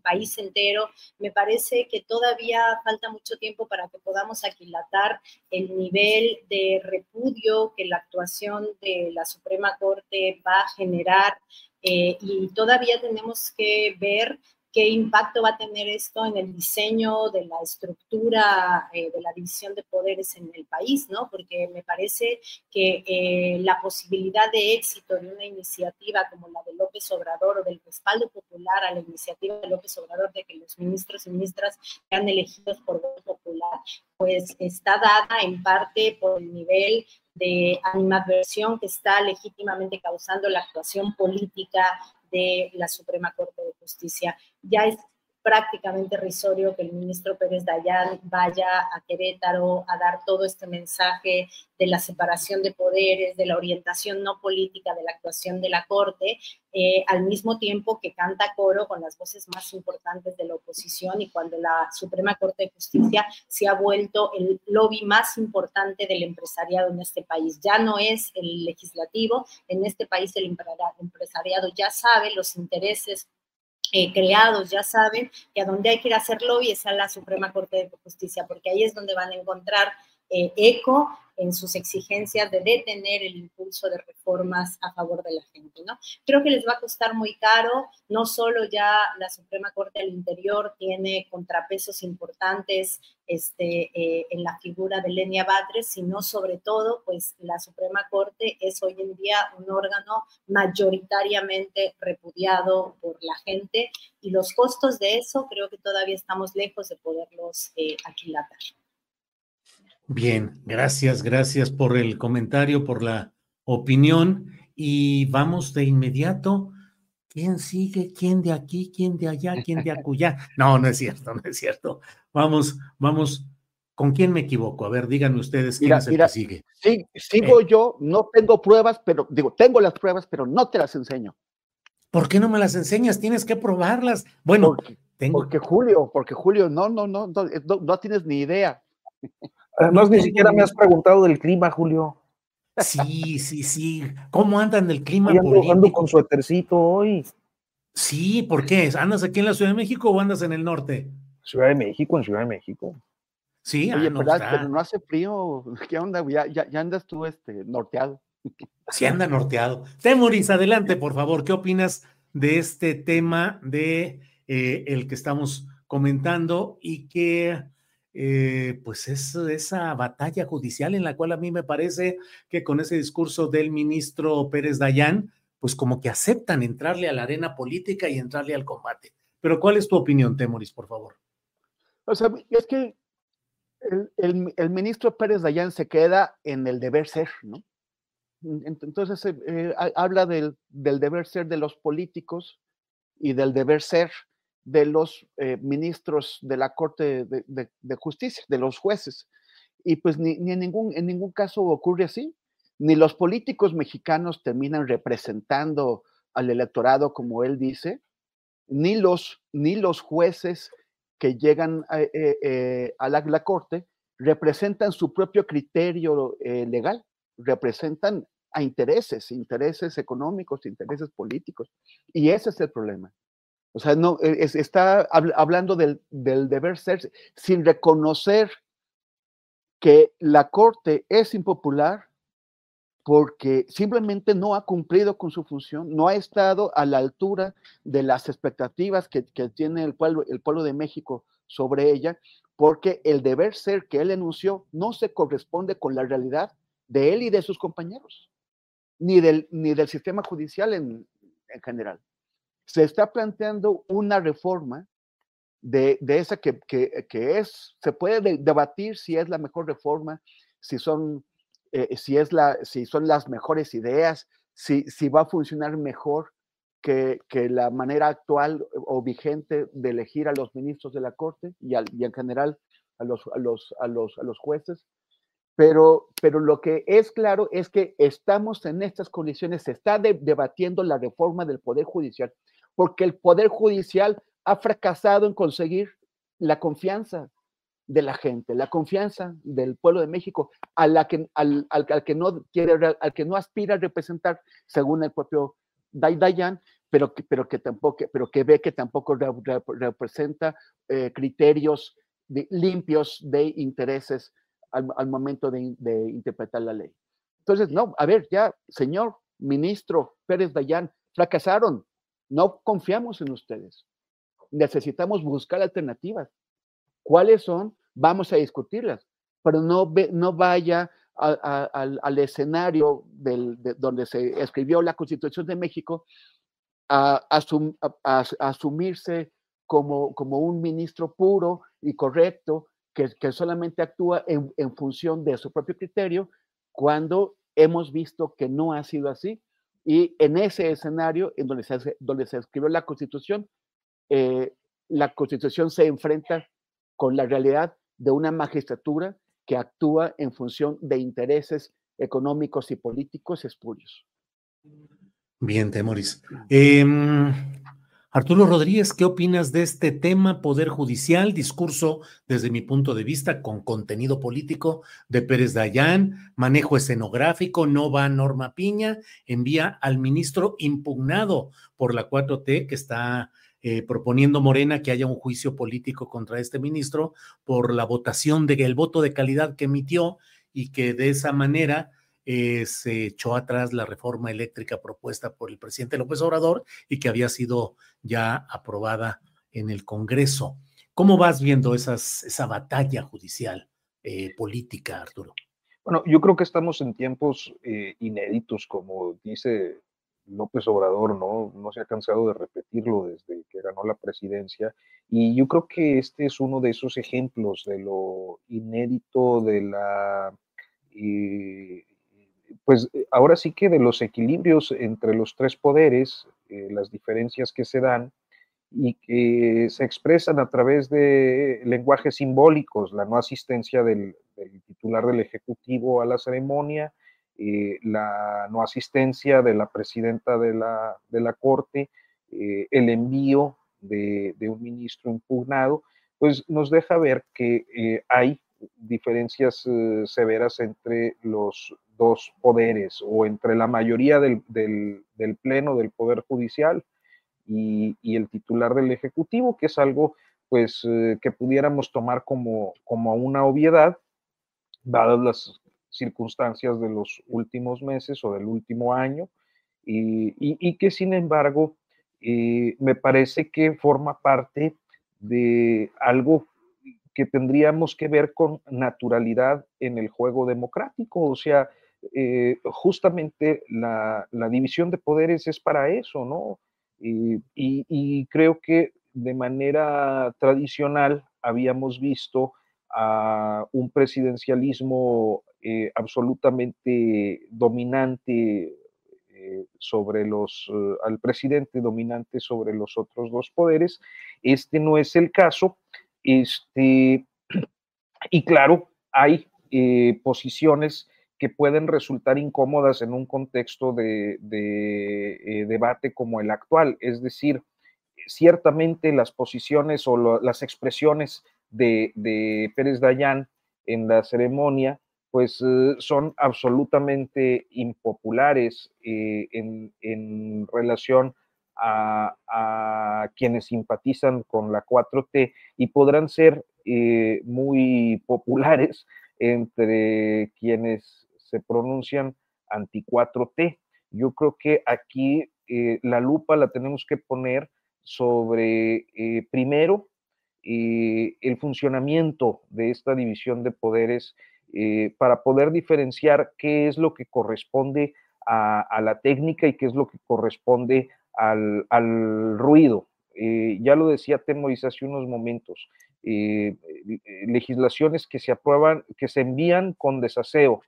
país entero. Me parece que todavía falta mucho tiempo para que podamos aquilatar el nivel de repudio que la actuación de la Suprema Corte va a generar eh, y todavía tenemos que ver qué impacto va a tener esto en el diseño de la estructura eh, de la división de poderes en el país, ¿no? Porque me parece que eh, la posibilidad de éxito de una iniciativa como la de López Obrador o del respaldo popular a la iniciativa de López Obrador de que los ministros y ministras sean elegidos por voto popular, pues está dada en parte por el nivel de animadversión que está legítimamente causando la actuación política de la Suprema Corte de Justicia. Ya es prácticamente risorio que el ministro Pérez Dayán vaya a Querétaro a dar todo este mensaje de la separación de poderes, de la orientación no política de la actuación de la Corte, eh, al mismo tiempo que canta coro con las voces más importantes de la oposición y cuando la Suprema Corte de Justicia se ha vuelto el lobby más importante del empresariado en este país. Ya no es el legislativo, en este país el empresariado ya sabe los intereses eh, creados ya saben que a donde hay que ir a hacer lobby es a la Suprema Corte de Justicia, porque ahí es donde van a encontrar eh, eco en sus exigencias de detener el impulso de reformas a favor de la gente, ¿no? Creo que les va a costar muy caro, no solo ya la Suprema Corte del Interior tiene contrapesos importantes este, eh, en la figura de Lenia Batres, sino sobre todo, pues la Suprema Corte es hoy en día un órgano mayoritariamente repudiado por la gente y los costos de eso creo que todavía estamos lejos de poderlos eh, aquilatar. Bien, gracias, gracias por el comentario, por la opinión y vamos de inmediato. ¿Quién sigue? ¿Quién de aquí? ¿Quién de allá? ¿Quién de acullá? No, no es cierto, no es cierto. Vamos, vamos. ¿Con quién me equivoco? A ver, díganme ustedes quién es el que sigue. Sí, sigo eh. yo, no tengo pruebas, pero digo, tengo las pruebas, pero no te las enseño. ¿Por qué no me las enseñas? Tienes que probarlas. Bueno, porque, tengo. Porque Julio, porque Julio, no, no, no, no, no, no tienes ni idea. Además, ni siquiera me has preguntado del clima, Julio. Sí, sí, sí. ¿Cómo andan del clima ando? Ando con suétercito hoy. Sí, ¿por qué? ¿Andas aquí en la Ciudad de México o andas en el norte? Ciudad de México, en Ciudad de México. Sí, Oye, ah, no, pero, no hace frío. ¿Qué onda? Ya, ya, andas tú este, norteado. Sí, anda norteado. Temoris, adelante, por favor. ¿Qué opinas de este tema de eh, el que estamos comentando y que eh, pues es esa batalla judicial en la cual a mí me parece que con ese discurso del ministro Pérez Dayán, pues como que aceptan entrarle a la arena política y entrarle al combate. Pero ¿cuál es tu opinión, Temoris, por favor? O sea, es que el, ministro Pérez Dayán se queda en el deber ser, ¿no? Entonces eh, eh, habla del, del deber ser de los políticos y del deber ser de los eh, ministros de la Corte de, Justicia, de los jueces. Y pues ni, en, ningún, en ningún caso ocurre así. Ni los políticos mexicanos terminan representando al electorado como él dice, ni los, ni los jueces que llegan a, eh, eh, la, Corte representan su propio criterio legal, representan a intereses, intereses económicos, intereses políticos. Y ese es el problema. O sea, no, e, está hablando del, deber ser sin reconocer que la Corte es impopular porque simplemente no ha cumplido con su función, no ha estado a la altura de las expectativas que, tiene el pueblo, el pueblo de México sobre ella, porque el deber ser que él enunció no se corresponde con la realidad de él y de sus compañeros, ni del, ni del sistema judicial en general se está planteando una reforma de, esa que, es, se puede debatir si es la mejor reforma, si son, eh, si es la, si son las mejores ideas, si, si va a funcionar mejor que, la manera actual o vigente de elegir a los ministros de la Corte y, en general a los, a los, a los, a los jueces. Pero, pero lo que es claro es que estamos en estas condiciones, se está debatiendo la reforma del Poder Judicial porque el Poder Judicial ha fracasado en conseguir la confianza de la gente, la confianza del pueblo de México, al, que no quiere, al que no aspira a representar, según el propio Dayan, pero que, pero que tampoco, pero que ve que tampoco representa eh, criterios limpios de intereses al, momento de, de, interpretar la ley. Entonces, no, a ver, ya, señor ministro Pérez Dayan, fracasaron, no confiamos en ustedes. Necesitamos buscar alternativas. ¿Cuáles son? Vamos a discutirlas, pero no, no vaya al, escenario donde se escribió la Constitución de México a, asumirse como, como, un ministro puro y correcto que, solamente actúa en función de su propio criterio, cuando hemos visto que no ha sido así y en ese escenario, en donde se, donde se escribió la Constitución, eh, la Constitución se enfrenta con la realidad de una magistratura que actúa en función de intereses económicos y políticos espurios. Bien, Temoris. Eh, Arturo Rodríguez, ¿qué opinas de este tema Poder Judicial? Discurso, desde mi punto de vista, con contenido político de Pérez Dayán, manejo escenográfico, no va Norma Piña, envía al ministro impugnado por la 4T que está eh, proponiendo Morena que haya un juicio político contra este ministro por la votación de el voto de calidad que emitió y que de esa manera eh, se echó atrás la reforma eléctrica propuesta por el presidente López Obrador y que había sido ya aprobada en el Congreso. ¿Cómo vas viendo esas, esa batalla judicial eh, política, Arturo? Bueno, yo creo que estamos en tiempos eh, inéditos, como dice López Obrador, ¿no? No se ha cansado de repetirlo desde que ganó la presidencia. Y yo creo que este es uno de esos ejemplos de lo inédito, de la pues eh, ahora sí que de los equilibrios entre los tres poderes, eh, las diferencias que se dan y que se expresan a través de lenguajes simbólicos, la no asistencia del, titular del Ejecutivo a la ceremonia, eh, la no asistencia de la presidenta de la, de la Corte, el envío de, de, un ministro impugnado, pues nos deja ver que hay diferencias severas entre los dos poderes o entre la mayoría del, del, Pleno del Poder Judicial y, y, el titular del Ejecutivo, que es algo pues eh, que pudiéramos tomar como, como una obviedad, dadas las circunstancias de los últimos meses o del último año, y, y, que sin embargo eh, me parece que forma parte de algo que tendríamos que ver con naturalidad en el juego democrático, o sea, eh, justamente la, división de poderes es para eso, ¿no? Y, creo que de manera tradicional habíamos visto a un presidencialismo eh, absolutamente dominante eh, sobre los, al presidente dominante sobre los otros dos poderes. Este no es el caso. Este, y claro, hay posiciones que pueden resultar incómodas en un contexto de, eh, debate como el actual. Es decir, ciertamente las posiciones o las expresiones de, Pérez Dayán en la ceremonia, pues eh, son absolutamente impopulares eh, en, relación a, quienes simpatizan con la 4T y podrán ser muy populares entre quienes se pronuncian anti-4T. Yo creo que aquí eh, la lupa la tenemos que poner sobre, eh, primero, eh, el funcionamiento de esta división de poderes para poder diferenciar qué es lo que corresponde a, la técnica y qué es lo que corresponde al, al ruido. ya lo decía Temoris hace unos momentos, legislaciones que se aprueban, que se envían con desaseo,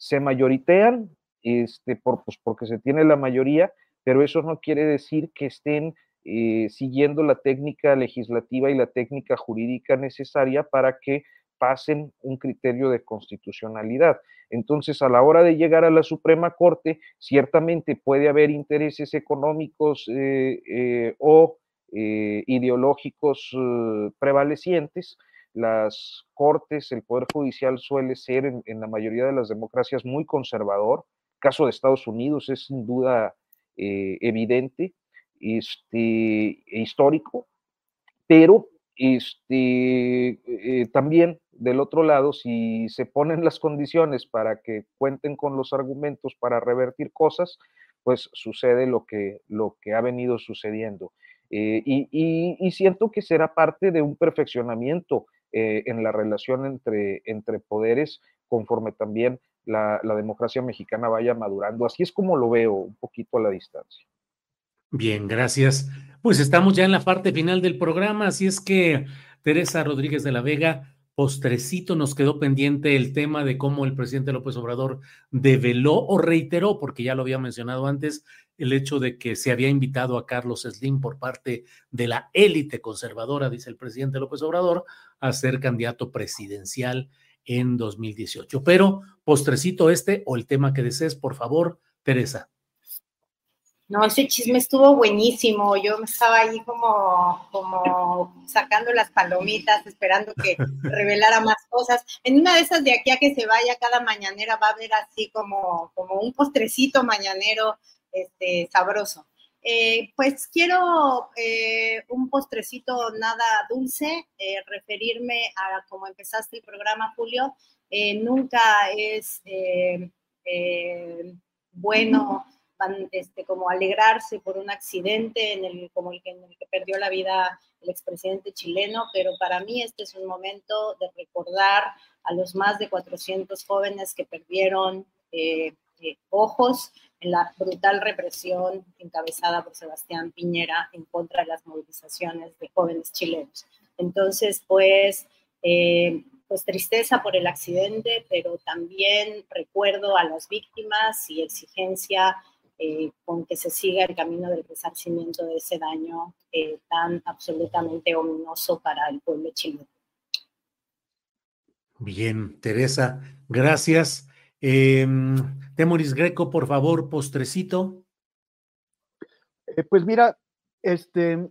se mayoritean este, por, pues, porque se tiene la mayoría, pero eso no quiere decir que estén eh, siguiendo la técnica legislativa y la técnica jurídica necesaria para que pasen un criterio de constitucionalidad. Entonces, a la hora de llegar a la Suprema Corte, ciertamente puede haber intereses económicos eh, eh, o ideológicos prevalecientes, las cortes, el Poder Judicial suele ser en, la mayoría de las democracias muy conservador. Caso de Estados Unidos es sin duda eh, evidente este, e histórico, pero este, eh, también del otro lado, si se ponen las condiciones para que cuenten con los argumentos para revertir cosas, pues sucede lo que, lo que ha venido sucediendo. Eh, y, siento que será parte de un perfeccionamiento eh, en la relación entre, entre poderes conforme también la, democracia mexicana vaya madurando. Así es como lo veo un poquito a la distancia. Bien, gracias. Pues estamos ya en la parte final del programa, así es que Teresa Rodríguez de la Vega, postrecito nos quedó pendiente el tema de cómo el presidente López Obrador develó o reiteró, porque ya lo había mencionado antes, el hecho de que se había invitado a Carlos Slim por parte de la élite conservadora, dice el presidente López Obrador, a ser candidato presidencial en 2018. Pero postrecito este o el tema que desees, por favor, Teresa. No, ese chisme estuvo buenísimo. Yo estaba ahí como, como sacando las palomitas, esperando que revelara más cosas. En una de esas de aquí a que se vaya cada mañanera va a haber así como, como un postrecito mañanero este, sabroso. Eh, pues quiero eh, un postrecito nada dulce, eh, referirme a como empezaste el programa, Julio. nunca es bueno este, como alegrarse por un accidente en el, como el que, en el que perdió la vida el expresidente chileno, pero para mí este es un momento de recordar a los más de 400 jóvenes que perdieron ojos en la brutal represión encabezada por Sebastián Piñera en contra de las movilizaciones de jóvenes chilenos. Entonces, pues, eh, pues tristeza por el accidente, pero también recuerdo a las víctimas y exigencia eh, con que se siga el camino del resarcimiento de ese daño eh, tan absolutamente ominoso para el pueblo chileno. Bien, Teresa, gracias. Eh, Temoris Greco, por favor, postrecito. Eh, pues mira, este,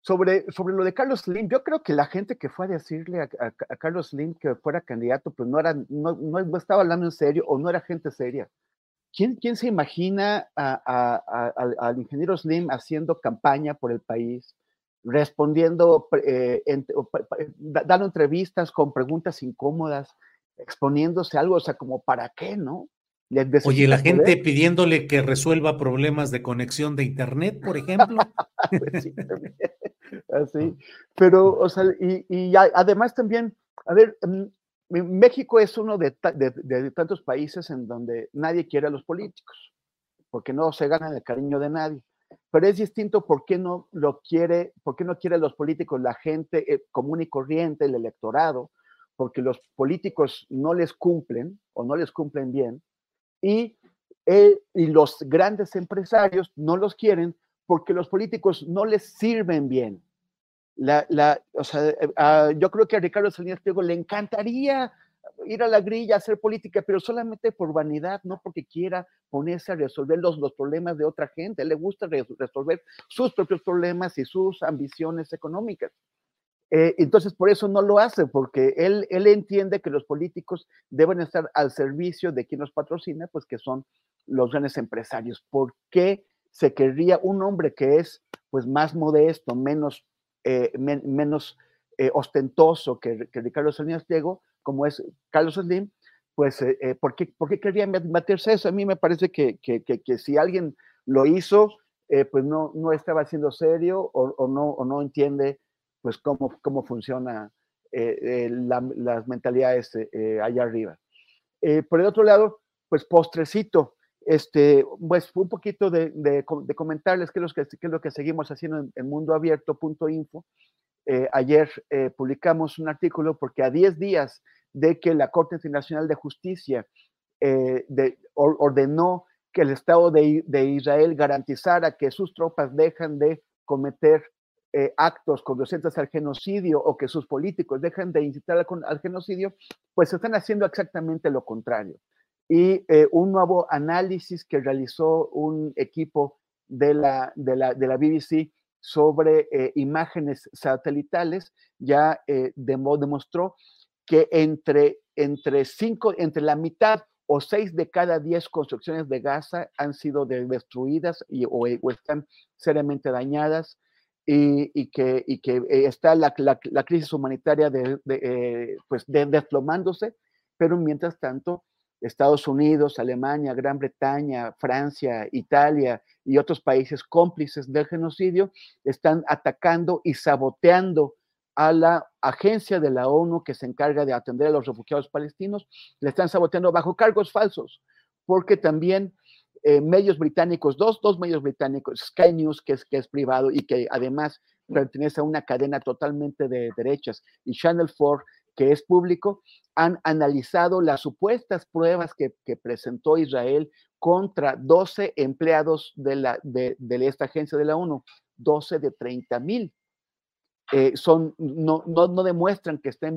sobre, sobre lo de Carlos Slim, yo creo que la gente que fue a decirle a, Carlos Slim que fuera candidato, pues no, era, no, no, estaba hablando en serio o no era gente seria. ¿Quién, quién se imagina al ingeniero Slim haciendo campaña por el país, respondiendo, eh, dando entrevistas con preguntas incómodas? Exponiéndose algo, o sea, como para qué, ¿no? Oye, la gente pidiéndole que resuelva problemas de conexión de internet, por ejemplo. pues sí, Así. Pero, o sea, y, además también, a ver, mm, México es uno de, de, tantos países en donde nadie quiere a los políticos, porque no se gana el cariño de nadie. Pero es distinto por qué no lo quiere, por qué no quiere a los políticos la gente eh, común y corriente, el electorado, porque los políticos no les cumplen o no les cumplen bien y, eh, y los grandes empresarios no los quieren porque los políticos no les sirven bien. La, la, o sea, eh, yo creo que a Ricardo Salinas Pliego le encantaría ir a la grilla, hacer política, pero solamente por vanidad, no porque quiera ponerse a resolver los, los problemas de otra gente. le gusta resolver sus propios problemas y sus ambiciones económicas. Eh, entonces, por eso no lo hace, porque él, él entiende que los políticos deben estar al servicio de quien los patrocina, pues que son los grandes empresarios. ¿Por qué se querría un hombre que es pues más modesto, menos, eh, menos eh, ostentoso que, que, Ricardo Salinas Diego, como es Carlos Slim? Pues, ¿por, qué, ¿por qué querría meterse eso? A mí me parece que, que, que si alguien lo hizo, pues no, no estaba siendo serio o, o, no, o no entiende pues cómo, cómo funciona eh, eh, las mentalidades eh, allá arriba. por el otro lado, pues postrecito, este, pues un poquito de, comentarles qué es, lo que, lo que seguimos haciendo en, en mundoabierto.info. ayer publicamos un artículo porque a 10 días de que la Corte Internacional de Justicia de, ordenó que el Estado de, de, Israel garantizara que sus tropas dejan de cometer eh, actos conducentes al genocidio o que sus políticos dejen de incitar al, genocidio, pues están haciendo exactamente lo contrario. Y eh, un nuevo análisis que realizó un equipo de la, de la, de la BBC sobre eh, imágenes satelitales ya demostró que entre, entre, cinco, entre la mitad o seis de cada diez construcciones de Gaza han sido destruidas y, o, o están seriamente dañadas y, que, eh, está la, la, crisis humanitaria de, eh, pues desplomándose, pero mientras tanto Estados Unidos, Alemania, Gran Bretaña, Francia, Italia y otros países cómplices del genocidio están atacando y saboteando a la agencia de la ONU que se encarga de atender a los refugiados palestinos, le están saboteando bajo cargos falsos, porque también eh, medios británicos, dos, dos medios británicos, Sky News, que es, que es privado y que además pertenece a una cadena totalmente de derechas, y Channel 4, que es público, han analizado las supuestas pruebas que, que presentó Israel contra 12 empleados de, la, de, de, esta agencia de la ONU, 12 de 30 mil. Eh, son, no, no, no, demuestran que estén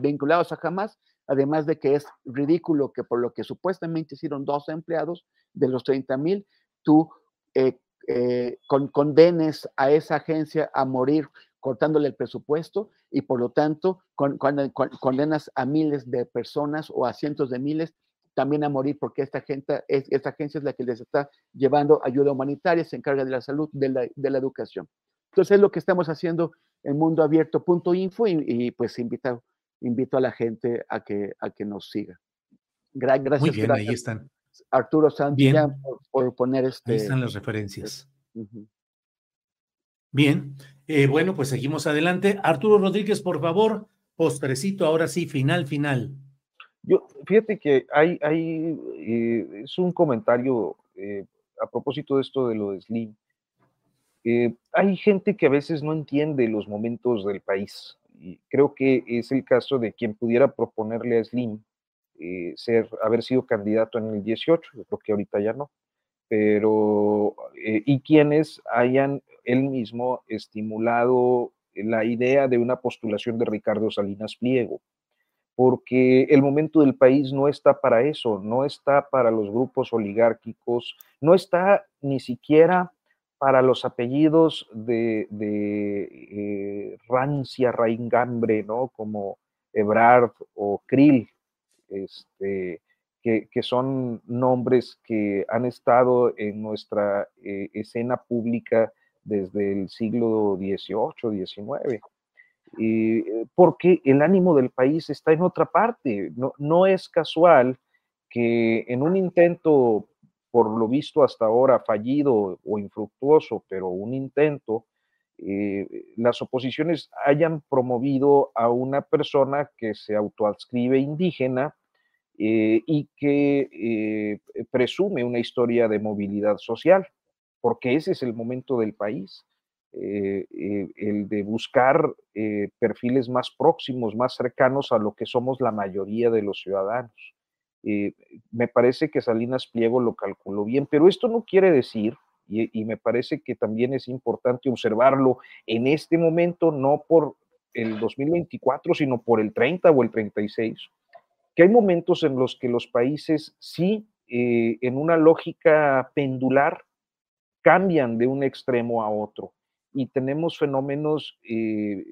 vinculados a Hamas, además de que es ridículo que por lo que supuestamente hicieron 12 empleados de los 30 mil, tú eh, eh, condenes a esa agencia a morir cortándole el presupuesto y por lo tanto condenas a miles de personas o a cientos de miles también a morir porque esta, agencia es la que les está llevando ayuda humanitaria, se encarga de la salud, de la, educación. Entonces es lo que estamos haciendo en mundoabierto.info y, y pues invito, invito a la gente a que, a que nos siga. gracias. Muy bien, ahí están. Arturo Santos por, poner este. Ahí están las referencias. Bien, eh, bueno, pues seguimos adelante. Arturo Rodríguez, por favor, postrecito, ahora sí, final, final. Yo, fíjate que hay, hay eh, es un comentario eh, a propósito de esto de lo de Slim. hay gente que a veces no entiende los momentos del país. Creo que es el caso de quien pudiera proponerle a Slim eh, ser, haber sido candidato en el 18, yo creo que ahorita ya no, pero, eh, y quienes hayan él mismo estimulado la idea de una postulación de Ricardo Salinas Pliego, porque el momento del país no está para eso, no está para los grupos oligárquicos, no está ni siquiera para los apellidos de, eh, rancia, raingambre, ¿no? Como Ebrard o Krill, este, que, son nombres que han estado en nuestra eh, escena pública desde el siglo XVIII, XIX. Eh, porque el ánimo del país está en otra parte. No, no es casual que en un intento, por lo visto hasta ahora fallido o infructuoso, pero un intento, eh, las oposiciones hayan promovido a una persona que se autoadscribe indígena eh, y que eh, presume una historia de movilidad social, porque ese es el momento del país, el de buscar perfiles más próximos, más cercanos a lo que somos la mayoría de los ciudadanos. Me parece que Salinas Pliego lo calculó bien, pero esto no quiere decir y, me parece que también es importante observarlo en este momento, no por el 2024, sino por el 30 o el 36, que hay momentos en los que los países sí, eh, en una lógica pendular, cambian de un extremo a otro. Y tenemos fenómenos eh,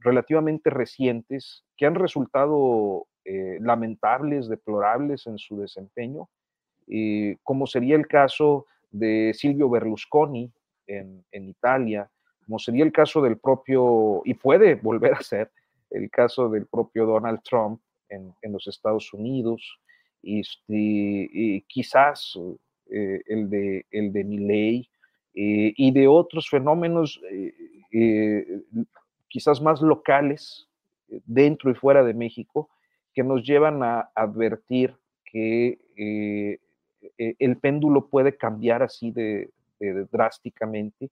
relativamente recientes que han resultado eh, lamentables, deplorables en su desempeño, como sería el caso de Silvio Berlusconi en, Italia, como sería el caso del propio, y puede volver a ser el caso del propio Donald Trump en, los Estados Unidos, y, quizás eh, el de, el de Milley, eh, y de otros fenómenos eh, quizás más locales dentro y fuera de México que nos llevan a advertir que eh, el péndulo puede cambiar así de, drásticamente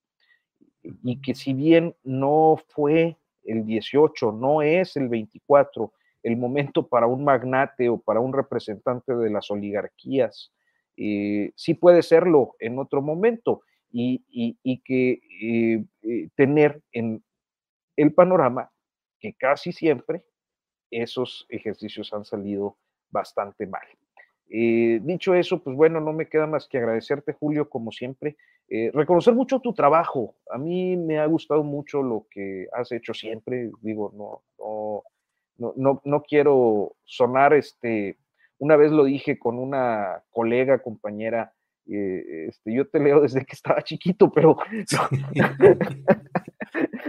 y que si bien no fue el 18, no es el 24 el momento para un magnate o para un representante de las oligarquías, eh, sí puede serlo en otro momento y, que eh, tener en el panorama que casi siempre esos ejercicios han salido bastante mal. Eh, dicho eso, pues bueno, no me queda más que agradecerte, Julio, como siempre. Eh, reconocer mucho tu trabajo. A mí me ha gustado mucho lo que has hecho siempre. Digo, no, no, no, no, quiero sonar este. Una vez lo dije con una colega, compañera, eh, este, yo te leo desde que estaba chiquito, pero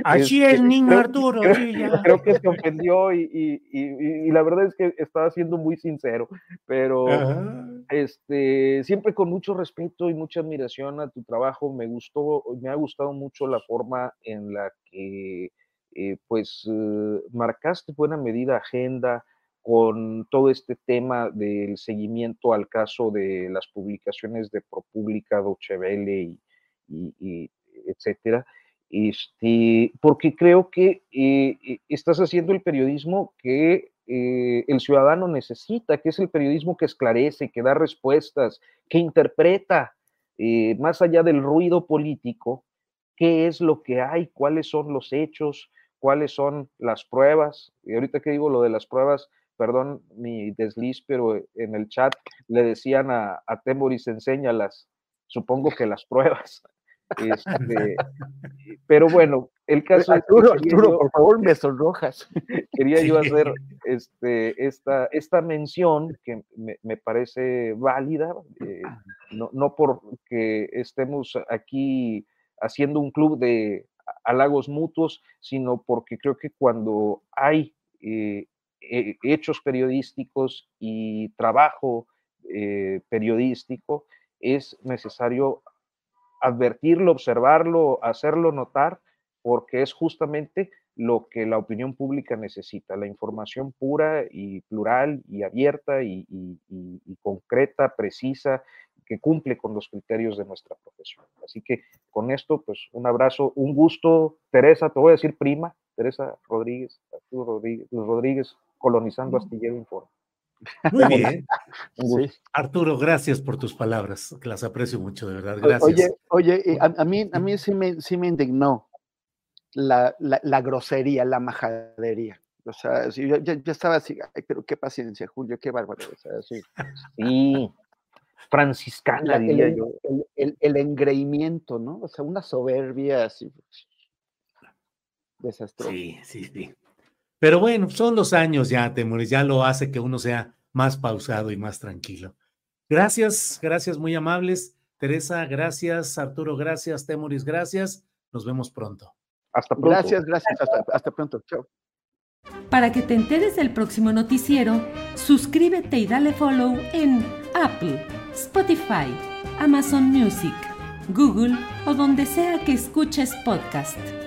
Así es, niño Arturo. Creo, que se ofendió y, la verdad es que estaba siendo muy sincero, pero este, siempre con mucho respeto y mucha admiración a tu trabajo. Me gustó, me ha gustado mucho la forma en la que eh, pues eh, marcaste buena medida agenda con todo este tema del seguimiento al caso de las publicaciones de ProPublica, y, y etcétera este, porque creo que eh, eh, estás haciendo el periodismo que eh, el ciudadano necesita, que es el periodismo que esclarece, que da respuestas, que interpreta, más allá del ruido político, qué es lo que hay, cuáles son los hechos, cuáles son las pruebas. Y ahorita que digo lo de las pruebas, perdón mi desliz, pero en el chat le decían a, a Temoris, enséñalas, supongo que las pruebas. Este, pero bueno, el caso Arturo, Arturo, por favor, me sonrojas. Quería yo hacer este, esta, esta mención que me, parece válida, eh, no, no porque estemos aquí haciendo un club de halagos mutuos, sino porque creo que cuando hay eh, hechos periodísticos y trabajo periodístico, es necesario advertirlo, observarlo, hacerlo notar, porque es justamente lo que la opinión pública necesita, la información pura y plural y abierta y, concreta, precisa, que cumple con los criterios de nuestra profesión. Así que con esto, pues un abrazo, un gusto, Teresa, te voy a decir prima, Teresa Rodríguez, Arturo Rodríguez, Rodríguez colonizando Astillero Informe. Muy bien. Arturo, gracias por tus palabras, que las aprecio mucho, de verdad. Gracias. Oye, oye a, mí, a mí sí me, sí me indignó la, la, grosería, la majadería. O sea, yo, yo, estaba así, pero qué paciencia, Julio, qué bárbaro. O sea, sí. sí. franciscana, el, diría yo. El, el, engreimiento, ¿no? O sea, una soberbia así desastrosa. Sí, sí, sí. Pero bueno, son los años ya, Temores, ya lo hace que uno sea más pausado y más tranquilo. Gracias, gracias, muy amables. Teresa, gracias. Arturo, gracias. Temoris, gracias. Nos vemos pronto. Hasta pronto. Gracias, gracias. Hasta, pronto. Chao. Para que te enteres del próximo noticiero, suscríbete y dale follow en Apple, Spotify, Amazon Music, Google o donde sea que escuches podcast